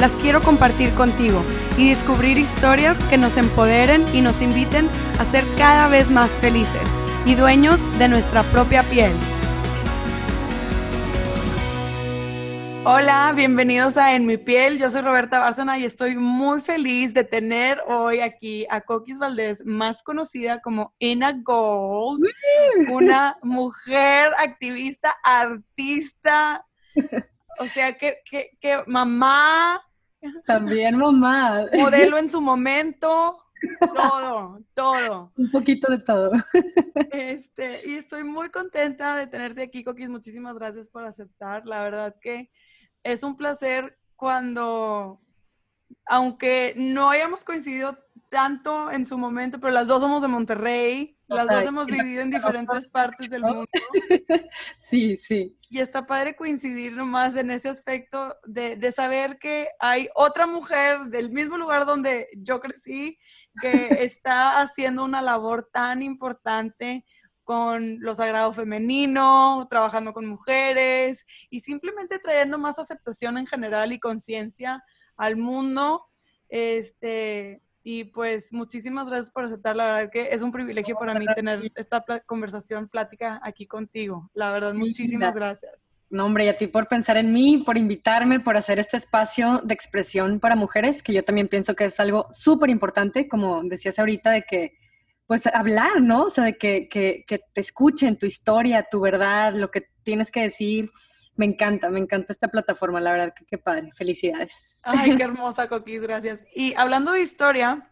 las quiero compartir contigo y descubrir historias que nos empoderen y nos inviten a ser cada vez más felices y dueños de nuestra propia piel. Hola, bienvenidos a En mi piel. Yo soy Roberta Bárcena y estoy muy feliz de tener hoy aquí a Coquis Valdés, más conocida como Ina Gold, una mujer activista, artista, o sea, que, que, que mamá. También mamá. Modelo en su momento. Todo, todo. Un poquito de todo. Este, y estoy muy contenta de tenerte aquí, Coquis. Muchísimas gracias por aceptar. La verdad que es un placer cuando, aunque no hayamos coincidido tanto en su momento, pero las dos somos de Monterrey, las dos hemos vivido en diferentes partes del mundo. Sí, sí. Y está padre coincidir nomás en ese aspecto de, de, saber que hay otra mujer del mismo lugar donde yo crecí que está haciendo una labor tan importante con lo sagrado femenino, trabajando con mujeres y simplemente trayendo más aceptación en general y conciencia al mundo. Este, y pues muchísimas gracias por aceptar. La verdad que es un privilegio para mí tener esta conversación, plática aquí contigo. La verdad, muchísimas gracias. No, hombre, y a ti por pensar en mí, por invitarme, por hacer este espacio de expresión para mujeres, que yo también pienso que es algo súper importante, como decías ahorita, de que pues hablar, ¿no? O sea, de que, que, que, te escuchen tu historia, tu verdad, lo que tienes que decir. Me encanta, me encanta esta plataforma, la verdad que qué padre. Felicidades. Ay, qué hermosa, Coquis, gracias. Y hablando de historia,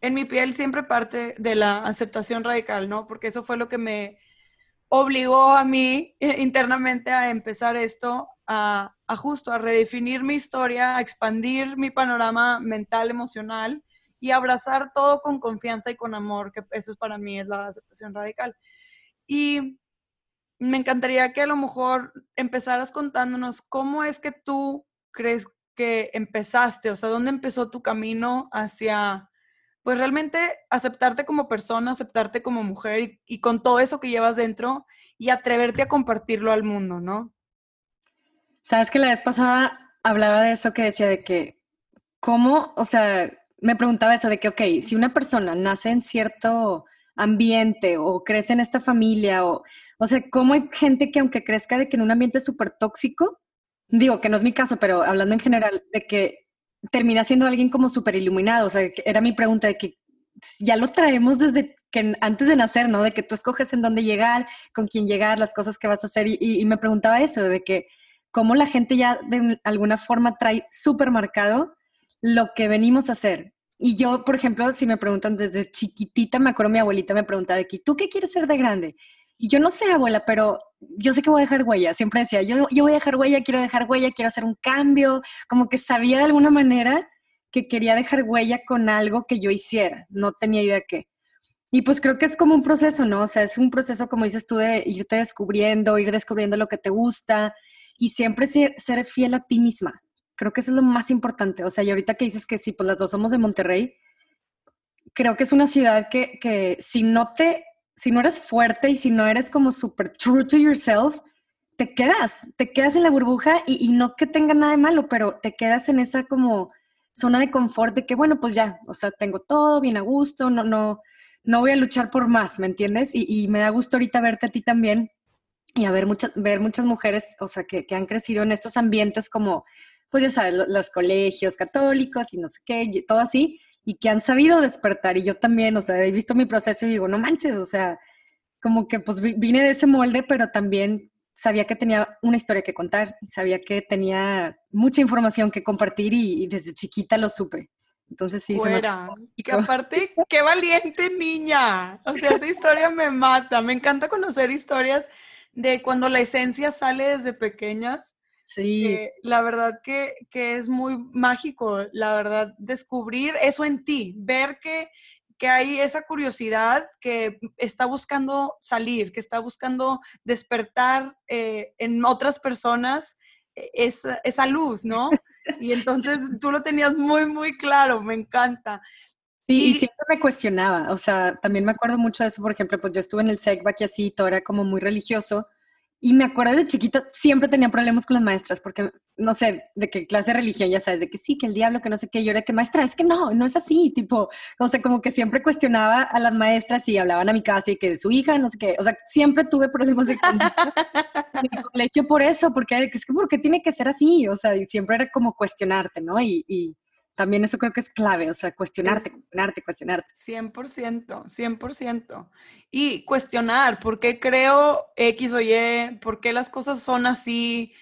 en mi piel siempre parte de la aceptación radical, ¿no? Porque eso fue lo que me obligó a mí eh, internamente a empezar esto, a, a justo, a redefinir mi historia, a expandir mi panorama mental, emocional y abrazar todo con confianza y con amor, que eso para mí es la aceptación radical. Y me encantaría que a lo mejor empezaras contándonos cómo es que tú crees que empezaste, o sea, dónde empezó tu camino hacia, pues realmente aceptarte como persona, aceptarte como mujer y, con todo eso que llevas dentro y atreverte a compartirlo al mundo, ¿no? Sabes que la vez pasada hablaba de eso que decía de que, ¿cómo, o sea, me preguntaba eso de que, ok, si una persona nace en cierto ambiente o crece en esta familia o, o sea, ¿cómo hay gente que aunque crezca de que en un ambiente súper tóxico, digo que no es mi caso, pero hablando en general, de que termina siendo alguien como súper iluminado, o sea, era mi pregunta de que ya lo traemos desde que antes de nacer, ¿no? De que tú escoges en dónde llegar, con quién llegar, las cosas que vas a hacer y, y me preguntaba eso, de que cómo la gente ya de alguna forma trae súper marcado lo que venimos a hacer. Y yo, por ejemplo, si me preguntan desde chiquitita, me acuerdo mi abuelita me preguntaba de que, ¿tú qué quieres ser de grande? Yo no sé, abuela, pero yo sé que voy a dejar huella. Siempre decía, yo, yo voy a dejar huella, quiero dejar huella, quiero hacer un cambio. Como que sabía de alguna manera que quería dejar huella con algo que yo hiciera. No tenía idea qué. Y pues creo que es como un proceso, ¿no? O sea, es un proceso, como dices tú, de irte descubriendo, ir descubriendo lo que te gusta y siempre ser, ser fiel a ti misma. Creo que eso es lo más importante. O sea, y ahorita que dices que sí, pues las dos somos de Monterrey, creo que es una ciudad que, que si no te, si no eres fuerte y si no eres como súper true to yourself, te quedas, te quedas en la burbuja y, y, no que tenga nada de malo, pero te quedas en esa como zona de confort de que, bueno, pues ya, o sea, tengo todo bien a gusto, no, no, no voy a luchar por más, ¿me entiendes? Y, y me da gusto ahorita verte a ti también y a ver muchas, ver muchas mujeres, o sea, que, que han crecido en estos ambientes como pues ya sabes, los colegios católicos y no sé qué, y todo así, y que han sabido despertar. Y yo también, o sea, he visto mi proceso y digo, no manches, o sea, como que pues vine de ese molde, pero también sabía que tenía una historia que contar, sabía que tenía mucha información que compartir y, y desde chiquita lo supe. Entonces sí, Fuera. Y que aparte, qué valiente niña. O sea, esa historia me mata. Me encanta conocer historias de cuando la esencia sale desde pequeñas Sí. Eh, la verdad que, que, es muy mágico, la verdad, descubrir eso en ti, ver que, que hay esa curiosidad que está buscando salir, que está buscando despertar eh, en otras personas e, esa, esa luz, ¿no? Y entonces tú lo tenías muy, muy claro, me encanta. Sí, y, siempre me cuestionaba, o sea, también me acuerdo mucho de eso, por ejemplo, pues yo estuve en el SECBAC y así, todo era como muy religioso, y me acuerdo de chiquita, siempre tenía problemas con las maestras, porque no sé, de qué clase de religión, ya sabes, de que sí, que el diablo, que no sé qué, yo era que maestra, es que no, no es así, tipo, o sea, como que siempre cuestionaba a las maestras y hablaban a mi casa y que de su hija, no sé qué, o sea, siempre tuve problemas de el colegio por eso, porque es que, ¿por qué tiene que ser así? O sea, y siempre era como cuestionarte, ¿no? y también eso creo que es clave, o sea, cuestionarte, cuestionarte, cuestionarte. 100%, 100%. Y cuestionar por qué creo X o Y, por qué las cosas son así,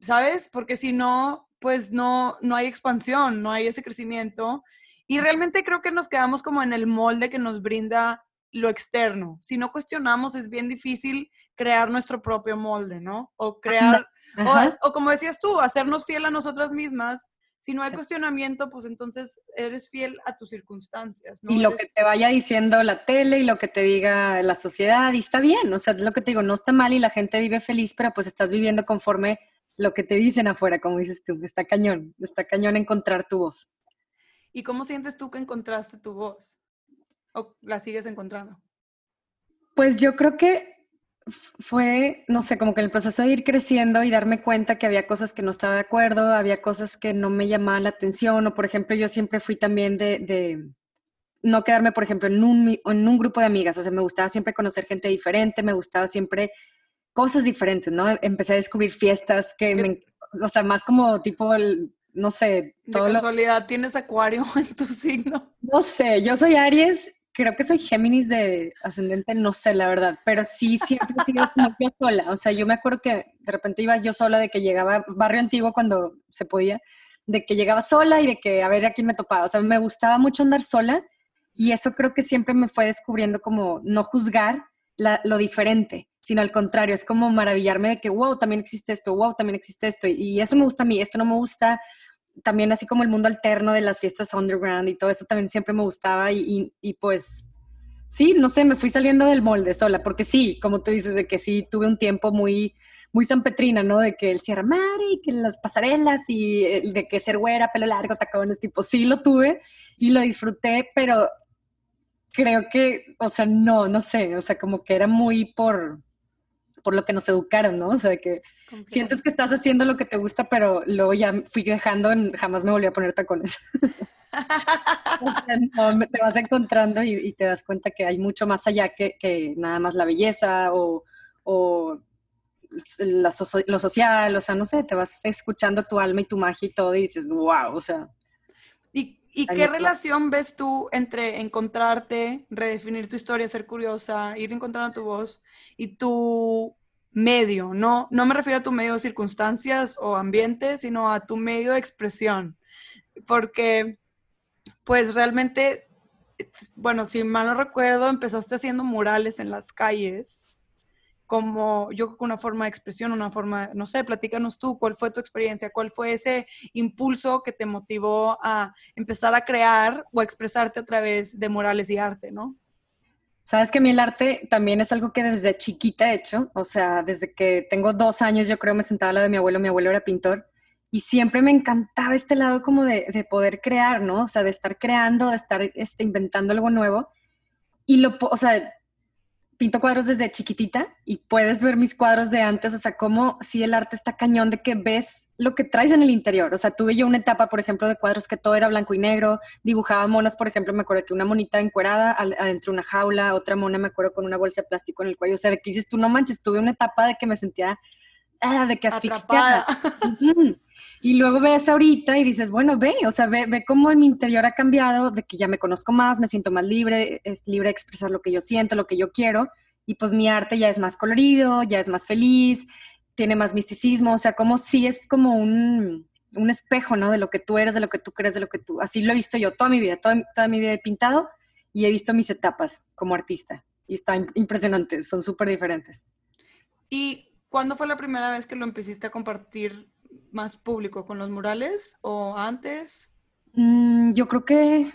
¿sabes? Porque si no, pues no, no hay expansión, no hay ese crecimiento. Y realmente creo que nos quedamos como en el molde que nos brinda lo externo. Si no cuestionamos, es bien difícil crear nuestro propio molde, ¿no? O crear, o, o, como decías tú, hacernos fiel a nosotras mismas si no hay cuestionamiento, pues entonces eres fiel a tus circunstancias. Y lo que te vaya diciendo la tele y lo que te diga la sociedad, y está bien, o sea, lo que te digo, no está mal y la gente vive feliz, pero pues estás viviendo conforme lo que te dicen afuera, como dices tú, está cañón, está cañón encontrar tu voz. ¿Y cómo sientes tú que encontraste tu voz? ¿O la sigues encontrando? Pues yo creo que fue, no sé, como que el proceso de ir creciendo y darme cuenta que había cosas que no estaba de acuerdo, había cosas que no me llamaban la atención, o por ejemplo, yo siempre fui también de, de no quedarme, por ejemplo, en un, en un grupo de amigas, o sea, me gustaba siempre conocer gente diferente, me gustaba siempre cosas diferentes, ¿no? Empecé a descubrir fiestas que me, o sea, más como tipo, el, no sé. Todo de casualidad, ¿tienes acuario en tu signo? No sé, yo soy Aries creo que soy Géminis de ascendente, no sé la verdad, pero sí siempre he sido como yo sola. O sea, yo me acuerdo que de repente iba yo sola de que llegaba barrio antiguo cuando se podía, de que llegaba sola y de que a ver a quién me topaba. O sea, me gustaba mucho andar sola y eso creo que siempre me fue descubriendo como no juzgar lo diferente, sino al contrario, es como maravillarme de que, wow, también existe esto, wow, también existe esto, y eso me gusta a mí, esto no me gusta, también así como el mundo alterno de las fiestas underground y todo eso también siempre me gustaba y, y, pues sí, no sé, me fui saliendo del molde sola, porque sí, como tú dices, de que sí, tuve un tiempo muy, muy sanpetrina, ¿no? De que el Sierra Mari, que las pasarelas y eh, de que ser güera, pelo largo, tacones, tipo, sí lo tuve y lo disfruté, pero creo que, o sea, no, no sé, o sea, como que era muy por, por lo que nos educaron, ¿no? O sea, que Sientes que estás haciendo lo que te gusta, pero luego ya fui dejando, en, jamás me volví a poner tacones. te vas encontrando y, te das cuenta que hay mucho más allá que, nada más la belleza o, lo social, o sea, no sé, te vas escuchando tu alma y tu magia y todo y dices, wow, o sea. ¿Y, y qué relación ves tú entre encontrarte, redefinir tu historia, ser curiosa, ir encontrando tu voz y tu medio, no, no me refiero a tu medio de circunstancias o ambiente, sino a tu medio de expresión, porque pues realmente, bueno, si mal no recuerdo, empezaste haciendo murales en las calles, como yo creo que una forma de expresión, una forma, no sé, platícanos tú, ¿cuál fue tu experiencia? ¿Cuál fue ese impulso que te motivó a empezar a crear o a expresarte a través de murales y arte, no? Sabes que a mí el arte también es algo que desde chiquita he hecho, o sea, desde que tengo dos años yo creo me sentaba al lado de mi abuelo, mi abuelo era pintor, y siempre me encantaba este lado como de, de poder crear, ¿no? O sea, de estar creando, de estar este, inventando algo nuevo. Y lo, o sea, pinto cuadros desde chiquitita y puedes ver mis cuadros de antes, o sea, como si el arte está cañón de que ves lo que traes en el interior. O sea, tuve yo una etapa, por ejemplo, de cuadros que todo era blanco y negro, dibujaba monas, por ejemplo, me acuerdo que una monita encuerada adentro de una jaula, otra mona me acuerdo con una bolsa de plástico en el cuello, o sea, de que dices tú, no manches, tuve una etapa de que me sentía, ah, de que asfixiada. Y luego ves ahorita y dices, bueno, ve, o sea, ve, ve cómo en mi interior ha cambiado, de que ya me conozco más, me siento más libre, es libre de expresar lo que yo siento, lo que yo quiero, y pues mi arte ya es más colorido, ya es más feliz, tiene más misticismo, o sea, como si es como un, un espejo, ¿no? De lo que tú eres, de lo que tú crees, de lo que tú, así lo he visto yo toda mi vida, toda, toda mi vida he pintado y he visto mis etapas como artista, y está impresionante, son súper diferentes. ¿Y cuándo fue la primera vez que lo empezaste a compartir más público? ¿Con los murales o antes? Mm, yo creo que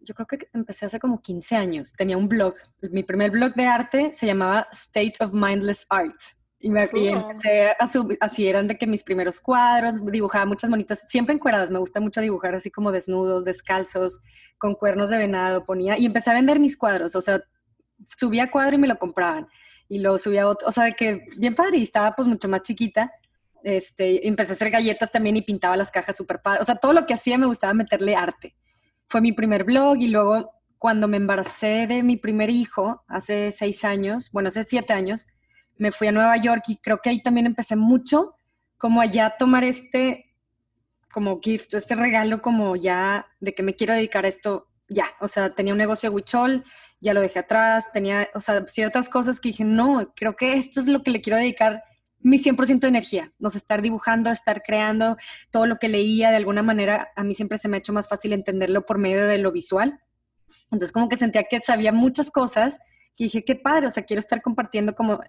yo creo que empecé hace como 15 años. Tenía un blog. Mi primer blog de arte se llamaba State of Mindless Art. Y, me, empecé a subir, así eran de que mis primeros cuadros, dibujaba muchas monitas, siempre encueradas, me gusta mucho dibujar así como desnudos, descalzos, con cuernos de venado, ponía, y empecé a vender mis cuadros, o sea, subía cuadro y me lo compraban, y luego subía otro, o sea, de que bien padre, y estaba pues mucho más chiquita, este, empecé a hacer galletas también y pintaba las cajas súper padre, o sea, todo lo que hacía me gustaba meterle arte. Fue mi primer blog y luego cuando me embaracé de mi primer hijo, hace seis años, bueno, hace siete años, me fui a Nueva York y creo que ahí también empecé mucho como allá tomar este como gift, este regalo como ya de que me quiero dedicar a esto ya, o sea, tenía un negocio de huichol, ya lo dejé atrás, tenía, o sea, ciertas cosas que dije, no, creo que esto es lo que le quiero dedicar mi 100% de energía, no sé, estar dibujando, estar creando, todo lo que leía de alguna manera, a mí siempre se me ha hecho más fácil entenderlo por medio de lo visual. Entonces como que sentía que sabía muchas cosas que dije, qué padre, o sea, quiero estar compartiendo como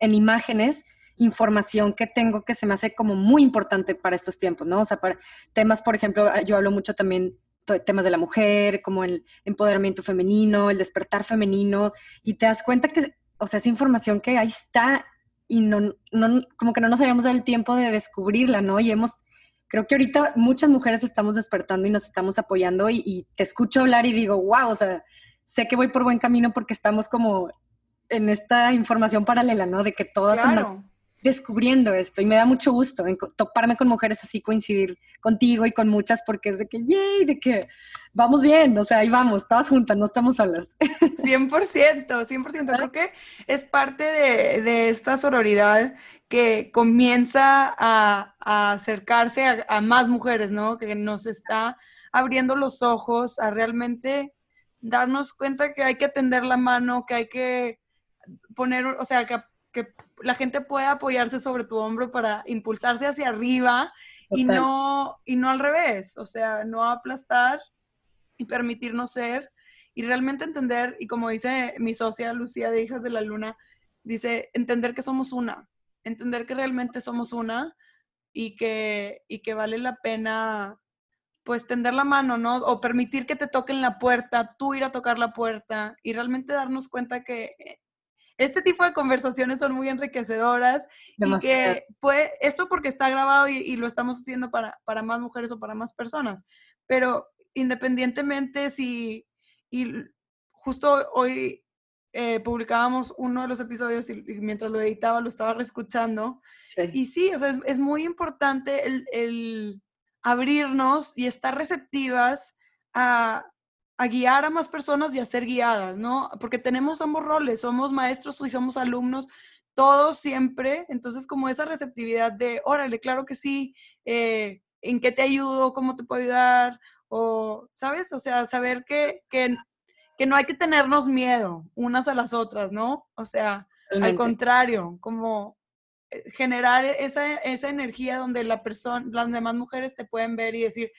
en imágenes información que tengo que se me hace como muy importante para estos tiempos, ¿no? O sea, para temas, por ejemplo, yo hablo mucho también temas de la mujer, como el empoderamiento femenino, el despertar femenino, y te das cuenta que, o sea, esa información que ahí está y no, no, como que no nos habíamos dado el tiempo de descubrirla, ¿no? Y hemos, creo que ahorita muchas mujeres estamos despertando y nos estamos apoyando y, te escucho hablar y digo, wow, o sea, sé que voy por buen camino porque estamos como en esta información paralela, ¿no? De que todas claro descubriendo esto y me da mucho gusto toparme con mujeres así, coincidir contigo y con muchas porque es de que, yay, de que vamos bien, o sea, ahí vamos, todas juntas, no estamos solas. 100%, 100%. Creo que es parte de, esta sororidad que comienza a, acercarse a, a, más mujeres, ¿no? Que nos está abriendo los ojos a realmente darnos cuenta que hay que tender la mano, que hay que poner, o sea, que que la gente pueda apoyarse sobre tu hombro para impulsarse hacia arriba y no, y no al revés, o sea, no aplastar y permitirnos ser y realmente entender, y como dice mi socia Lucía de Hijas de la Luna, dice, entender que somos una, entender que realmente somos una y que, y que vale la pena pues tender la mano, ¿no? O permitir que te toquen la puerta, tú ir a tocar la puerta y realmente darnos cuenta que este tipo de conversaciones son muy enriquecedoras y que pues, esto porque está grabado y, lo estamos haciendo para, para, más mujeres o para más personas, pero independientemente si, y justo hoy eh, publicábamos uno de los episodios y, mientras lo editaba lo estaba reescuchando, y sí, o sea, es, es muy importante el, el abrirnos y estar receptivas a, a guiar a más personas y a ser guiadas, ¿no? Porque tenemos ambos roles, somos maestros y somos alumnos, todos siempre, entonces como esa receptividad de, órale, claro que sí, eh, ¿en qué te ayudo? ¿Cómo te puedo ayudar? O, ¿sabes? O sea, saber que, que, que no hay que tenernos miedo unas a las otras, ¿no? O sea, al contrario, como eh, generar esa, esa energía donde la persona, las demás mujeres te pueden ver y decir,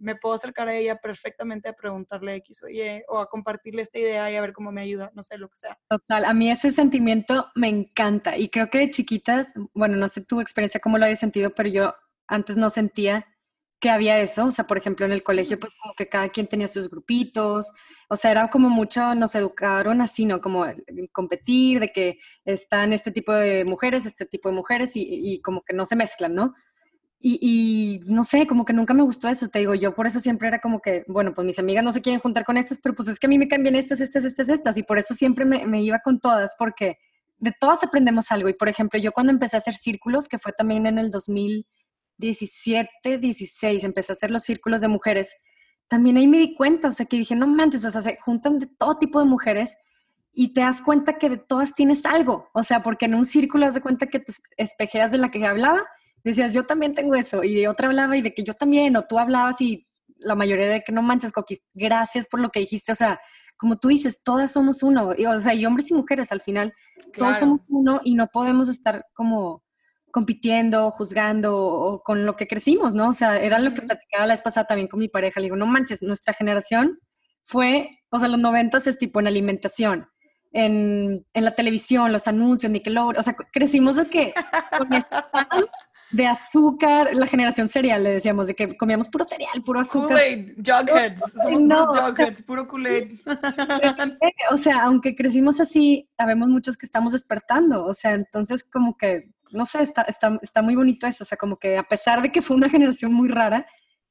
me puedo acercar a ella perfectamente a preguntarle X o Y o a compartirle esta idea y a ver cómo me ayuda, no sé, lo que sea. Total, a mí ese sentimiento me encanta y creo que de chiquitas, bueno, no sé tu experiencia cómo lo habías sentido, pero yo antes no sentía que había eso, o sea, por ejemplo, en el colegio, pues como que cada quien tenía sus grupitos, o sea, era como mucho, nos educaron así, ¿no? Como competir, de que están este tipo de mujeres, este tipo de mujeres y, y como que no se mezclan, ¿no? Y, no sé, como que nunca me gustó eso, te digo, yo por eso siempre era como que, bueno, pues mis amigas no se quieren juntar con estas, pero pues es que a mí me cambian estas, estas, estas, estas, y por eso siempre me, iba con todas, porque de todas aprendemos algo. Y por ejemplo, yo cuando empecé a hacer círculos, que fue también en el 2017, 16, empecé a hacer los círculos de mujeres, también ahí me di cuenta, o sea, que dije, no manches, o sea, se juntan de todo tipo de mujeres y te das cuenta que de todas tienes algo, o sea, porque en un círculo das de cuenta que te espejeas de la que hablaba decías, yo también tengo eso, y de otra hablaba y de que yo también, o tú hablabas y la mayoría de que no manches, Coquis, gracias por lo que dijiste, o sea, como tú dices, todas somos uno, y, o sea, y hombres y mujeres al final, todos somos uno y no podemos estar como compitiendo, juzgando o con lo que crecimos, ¿no? O sea, era lo que platicaba la vez pasada también con mi pareja, le digo, no manches, nuestra generación fue, o sea, los noventas es tipo en alimentación, en, en la televisión, los anuncios, Nickelodeon, o sea, crecimos de que de azúcar, la generación cereal, le decíamos, de que comíamos puro cereal, puro azúcar. Kool-Aid, Jugheads, somos no. Jugheads, puro Kool-Aid. o sea, aunque crecimos así, sabemos muchos que estamos despertando, o sea, entonces como que, no sé, está, está, está muy bonito eso, o sea, como que a pesar de que fue una generación muy rara,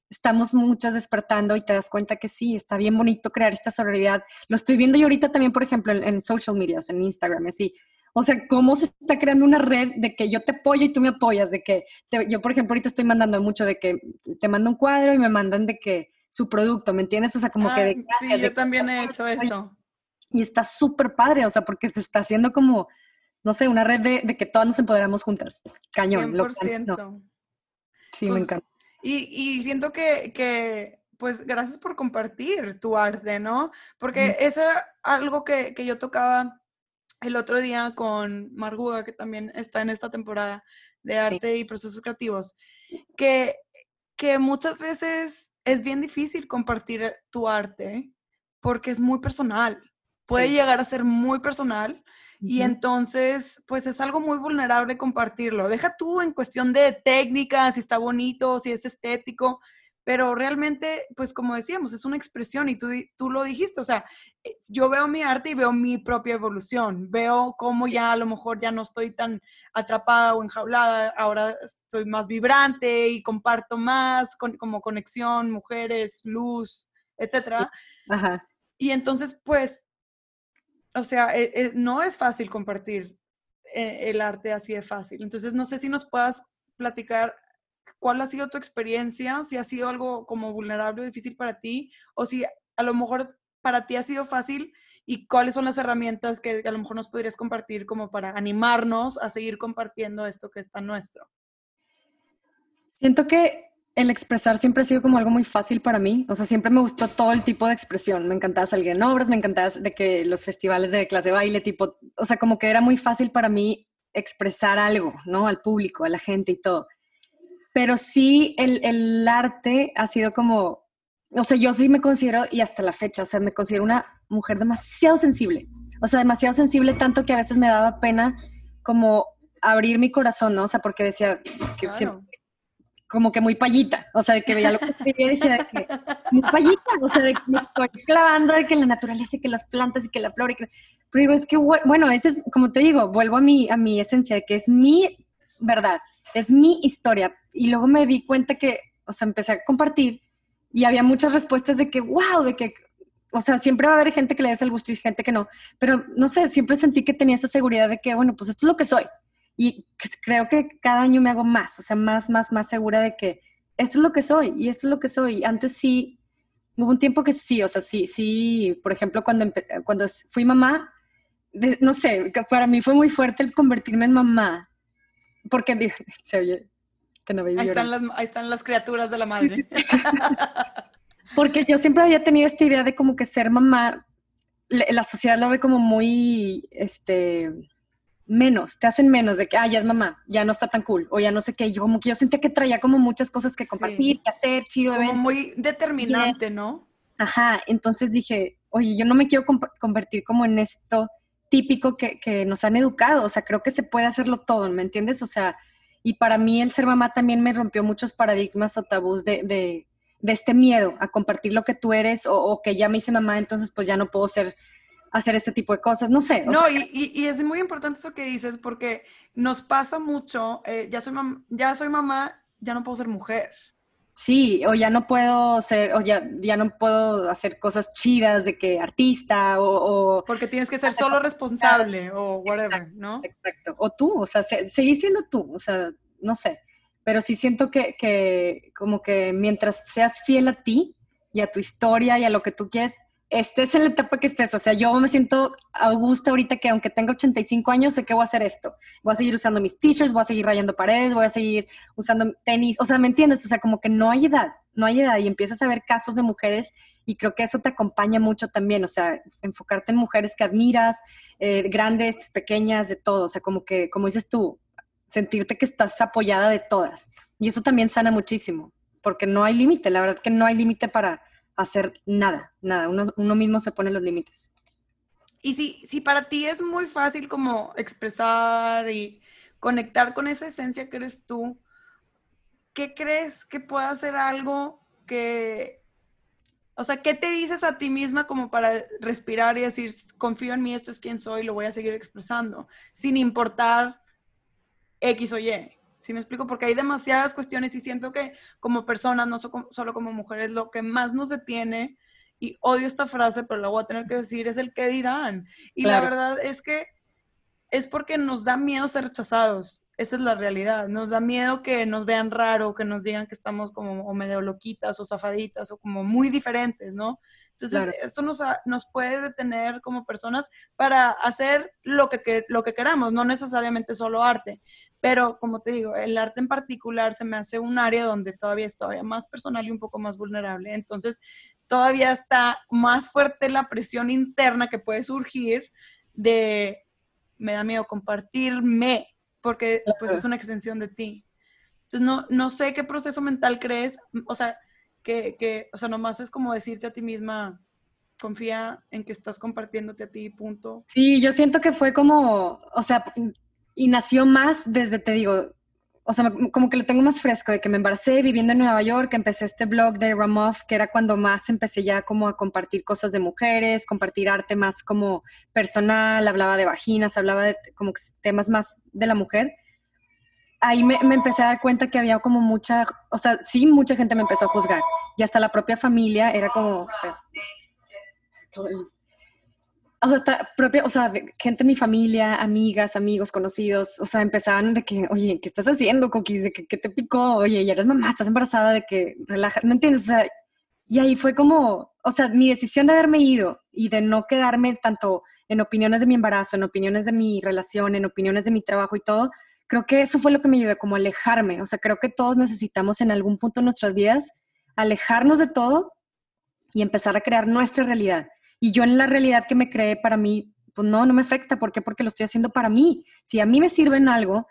estamos muchas despertando y te das cuenta que sí, está bien bonito crear esta sororidad. Lo estoy viendo yo ahorita también, por ejemplo, en, social media, en Instagram, así. O sea, cómo se está creando una red de que yo te apoyo y tú me apoyas, de que yo, por ejemplo, ahorita estoy mandando mucho de que te mando un cuadro y me mandan de que su producto, ¿me entiendes? O sea, como que... De, sí, yo también he hecho eso. Y está súper padre, o sea, porque se está haciendo como, no sé, una red de, que todas nos empoderamos juntas. Cañón. 100%. Sí, me pues, encanta. Y, siento que, pues, gracias por compartir tu arte, ¿no? Porque eso es algo que, yo tocaba el otro día con Marguga, que también está en esta temporada de arte y procesos creativos, que, que muchas veces es bien difícil compartir tu arte porque es muy personal. Puede llegar a ser muy personal y entonces, pues es algo muy vulnerable compartirlo. Deja tú en cuestión de técnica, si está bonito, si es estético, pero realmente, pues como decíamos, es una expresión y tú, tú lo dijiste, o sea, eh, yo veo mi arte y veo mi propia evolución, veo cómo ya a lo mejor ya no estoy tan atrapada o enjaulada, ahora estoy más vibrante y comparto más con, como conexión, mujeres, luz, etcétera. Ajá. Y entonces, pues, o sea, e, e, no es fácil compartir eh, el arte así de fácil. Entonces, no sé si nos puedas platicar cuál ha sido tu experiencia, si ha sido algo como vulnerable o difícil para ti, o si a lo mejor para ti ha sido fácil y cuáles son las herramientas que a lo mejor nos podrías compartir como para animarnos a seguir compartiendo esto que está nuestro. Siento que el expresar siempre ha sido como algo muy fácil para mí. O sea, siempre me gustó todo el tipo de expresión. Me encantaba salir en obras, me encantaba de que los festivales de clase de baile, tipo, o sea, como que era muy fácil para mí expresar algo, ¿no? Al público, a la gente y todo. Pero sí, el, el arte ha sido como, o sea, yo sí me considero, y hasta la fecha, o sea, me considero una mujer demasiado sensible. O sea, demasiado sensible, tanto que a veces me daba pena como abrir mi corazón, ¿no? O sea, porque decía que siempre, como que muy payita, o sea, de que veía lo que escribía y decía que muy payita, o sea, de que me estoy clavando de que la naturaleza y que las plantas y que la flora y que... Pero digo, es que, bueno, ese es, como te digo, vuelvo a mi, a mi esencia, de que es mi verdad, es mi historia. Y luego me di cuenta que, o sea, empecé a compartir y había muchas respuestas de que, wow, de que, o sea, siempre va a haber gente que le des el gusto y gente que no, pero no sé, siempre sentí que tenía esa seguridad de que, bueno, pues esto es lo que soy. Y pues, creo que cada año me hago más, o sea, más, más, más segura de que esto es lo que soy y esto es lo que soy. Antes sí, hubo un tiempo que sí, o sea, sí, sí, por ejemplo, cuando, cuando fui mamá, no sé, para mí fue muy fuerte el convertirme en mamá, porque se oye que no ahí, están las, ahí están las criaturas de la madre. porque yo siempre había tenido esta idea de como que ser mamá, la sociedad lo ve como muy, este, menos, te hacen menos de que, ah, ya es mamá, ya no está tan cool, o ya no sé qué. Yo como que yo sentía que traía como muchas cosas que compartir, que hacer, chido. Como muy determinante, ¿no? Ajá, entonces dije, oye, yo no me quiero convertir como en esto típico que, que, nos han educado, o sea, creo que se puede hacerlo todo, ¿me entiendes? O sea, y para mí el ser mamá también me rompió muchos paradigmas o tabús de, de, de este miedo a compartir lo que tú eres o, o que ya me hice mamá, entonces pues ya no puedo ser hacer este tipo de cosas, no sé. No, y, es muy importante eso que dices porque nos pasa mucho, eh, ya, soy ya soy mamá, ya no puedo ser mujer. Sí, o ya no puedo ser, o ya, ya no puedo hacer cosas chidas de que artista o... Porque tienes que ser solo responsable o whatever, ¿no? Exacto. O tú, o sea, seguir siendo tú, o sea, no sé. Pero sí siento que, que como que mientras seas fiel a ti y a tu historia y a lo que tú quieres, estés en la etapa que estés. O sea, yo me siento a gusto ahorita que aunque tenga 85 años, sé que voy a hacer esto. Voy a seguir usando mis t-shirts, voy a seguir rayando paredes, voy a seguir usando tenis. O sea, ¿me entiendes? O sea, como que no hay edad, no hay edad. Y empiezas a ver casos de mujeres y creo que eso te acompaña mucho también. O sea, enfocarte en mujeres que admiras, eh, grandes, pequeñas, de todo. O sea, como que, como dices tú, sentirte que estás apoyada de todas. Y eso también sana muchísimo, porque no hay límite. La verdad que no hay límite para hacer nada, nada. Uno, mismo se pone los límites. Y si, si para ti es muy fácil como expresar y conectar con esa esencia que eres tú, ¿qué crees que pueda ser algo que, o sea, ¿qué te dices a ti misma como para respirar y decir, confío en mí, esto es quien soy, lo voy a seguir expresando, sin importar X o Y? ¿Sí me explico? Porque hay demasiadas cuestiones y siento que como personas, no solo como mujeres, lo que más nos detiene, y odio esta frase, pero la voy a tener que decir, es el que dirán. Y la verdad es que es porque nos da miedo ser rechazados. Esa es la realidad. Nos da miedo que nos vean raro, que nos digan que estamos como o medio loquitas o zafaditas o como muy diferentes, ¿no? Entonces, eso nos, nos, puede detener como personas para hacer lo que, lo que queramos, no necesariamente solo arte. Pero, como te digo, el arte en particular se me hace un área donde todavía es todavía más personal y un poco más vulnerable. Entonces, todavía está más fuerte la presión interna que puede surgir de me da miedo compartirme, porque pues es una extensión de ti. Entonces, no, no sé qué proceso mental crees, o sea, que, que, o sea, nomás es como decirte a ti misma, confía en que estás compartiéndote a ti, punto. Sí, yo siento que fue como, o sea, y nació más desde, te digo, o sea, como que lo tengo más fresco, de que me embaracé viviendo en Nueva York, empecé este blog de Ramoff, que era cuando más empecé ya como a compartir cosas de mujeres, compartir arte más como personal, hablaba de vaginas, hablaba de como temas más de la mujer. Ahí me, me, empecé a dar cuenta que había como mucha, o sea, sí, mucha gente me empezó a juzgar. Y hasta la propia familia era como o sea, hasta propia, o sea, gente de mi familia, amigas, amigos, conocidos, o sea, empezaban de que, oye, ¿qué estás haciendo, Coquis? ¿De que, qué te picó? Oye, ya eres mamá, estás embarazada, de que relaja, ¿no entiendes? O sea, y ahí fue como, o sea, mi decisión de haberme ido y de no quedarme tanto en opiniones de mi embarazo, en opiniones de mi relación, en opiniones de mi trabajo y todo, creo que eso fue lo que me ayudó, como alejarme. O sea, creo que todos necesitamos en algún punto de nuestras vidas alejarnos de todo y empezar a crear nuestra realidad y yo en la realidad que me creé para mí, pues no, no me afecta. ¿Por qué? Porque lo estoy haciendo para mí. Si a mí me sirve en algo,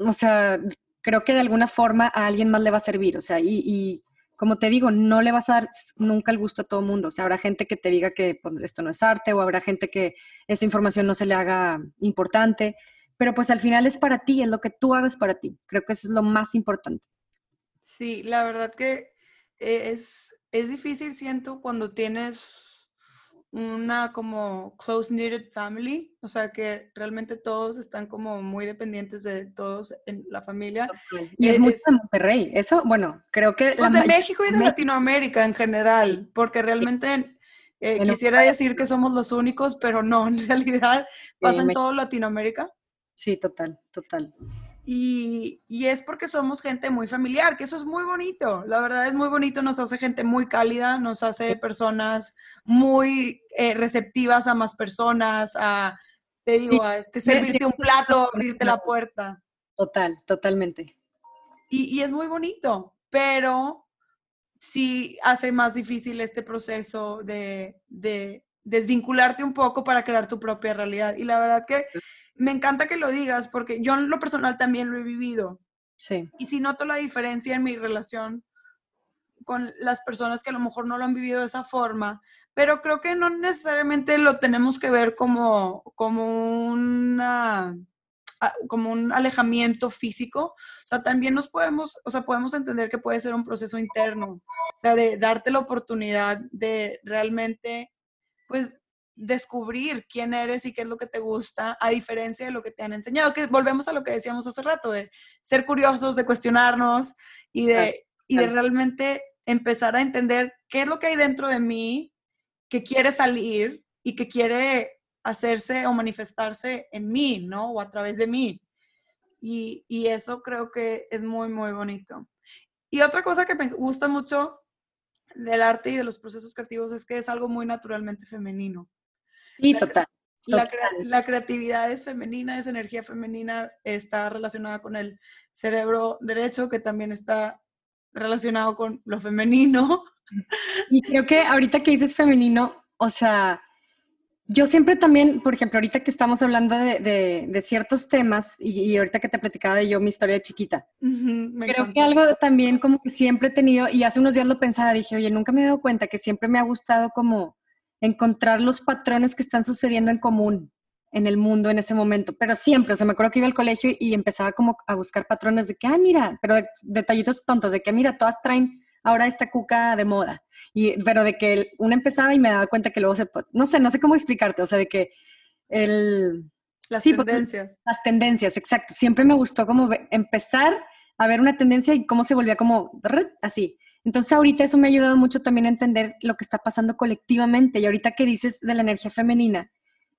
o sea, creo que de alguna forma a alguien más le va a servir. O sea, y, como te digo, no le vas a dar nunca el gusto a todo mundo. O sea, habrá gente que te diga que pues, esto no es arte o habrá gente que esa información no se le haga importante. Pero pues al final es para ti, es lo que tú hagas para ti. Creo que eso es lo más importante. Sí, la verdad que es, es difícil, siento, cuando tienes una como close-knitted family, o sea que realmente todos están como muy dependientes de todos en la familia. Y es, mucho de Monterrey, eso, bueno, creo que... Pues de México y de Latinoamérica en general, porque realmente eh, quisiera decir que somos los únicos, pero no, en realidad pasa en todo Latinoamérica. Sí, total, total. Y, es porque somos gente muy familiar, que eso es muy bonito. La verdad es muy bonito, nos hace gente muy cálida, nos hace personas muy eh, receptivas a más personas, a, te digo, a este, servirte un plato, abrirte la puerta. Total, totalmente. Y, es muy bonito, pero sí hace más difícil este proceso de, de desvincularte un poco para crear tu propia realidad. Y la verdad que me encanta que lo digas porque yo en lo personal también lo he vivido. Sí. Y si noto la diferencia en mi relación con las personas que a lo mejor no lo han vivido de esa forma, pero creo que no necesariamente lo tenemos que ver como, como una como un alejamiento físico, o sea, también nos podemos, o sea, podemos entender que puede ser un proceso interno, o sea, de darte la oportunidad de realmente, pues, descubrir quién eres y qué es lo que te gusta, a diferencia de lo que te han enseñado, que volvemos a lo que decíamos hace rato, de ser curiosos, de cuestionarnos y de, y de realmente empezar a entender qué es lo que hay dentro de mí que quiere salir y que quiere hacerse o manifestarse en mí, ¿no? O a través de mí. Y, y eso creo que es muy, muy bonito. Y otra cosa que me gusta mucho del arte y de los procesos creativos es que es algo muy naturalmente femenino. Sí, total. La, creatividad es femenina, es energía femenina, está relacionada con el cerebro derecho, que también está relacionado con lo femenino. Y creo que ahorita que dices femenino, o sea, yo siempre también, por ejemplo, ahorita que estamos hablando de, ciertos temas y, ahorita que te platicaba de yo mi historia de chiquita, creo que algo también como que siempre he tenido, y hace unos días lo pensaba, dije, oye, nunca me he dado cuenta que siempre me ha gustado como encontrar los patrones que están sucediendo en común en el mundo en ese momento, pero siempre, o sea, me acuerdo que iba al colegio y empezaba como a buscar patrones de que, ah, mira, pero detallitos tontos, de que, mira, todas traen ahora esta cuca de moda, y, pero de que uno empezaba y me daba cuenta que luego se, no sé, no sé cómo explicarte, o sea, de que el... Las tendencias. las tendencias, exacto. Siempre me gustó como empezar a ver una tendencia y cómo se volvía como así. Entonces ahorita eso me ha ayudado mucho también a entender lo que está pasando colectivamente. Y ahorita que dices de la energía femenina,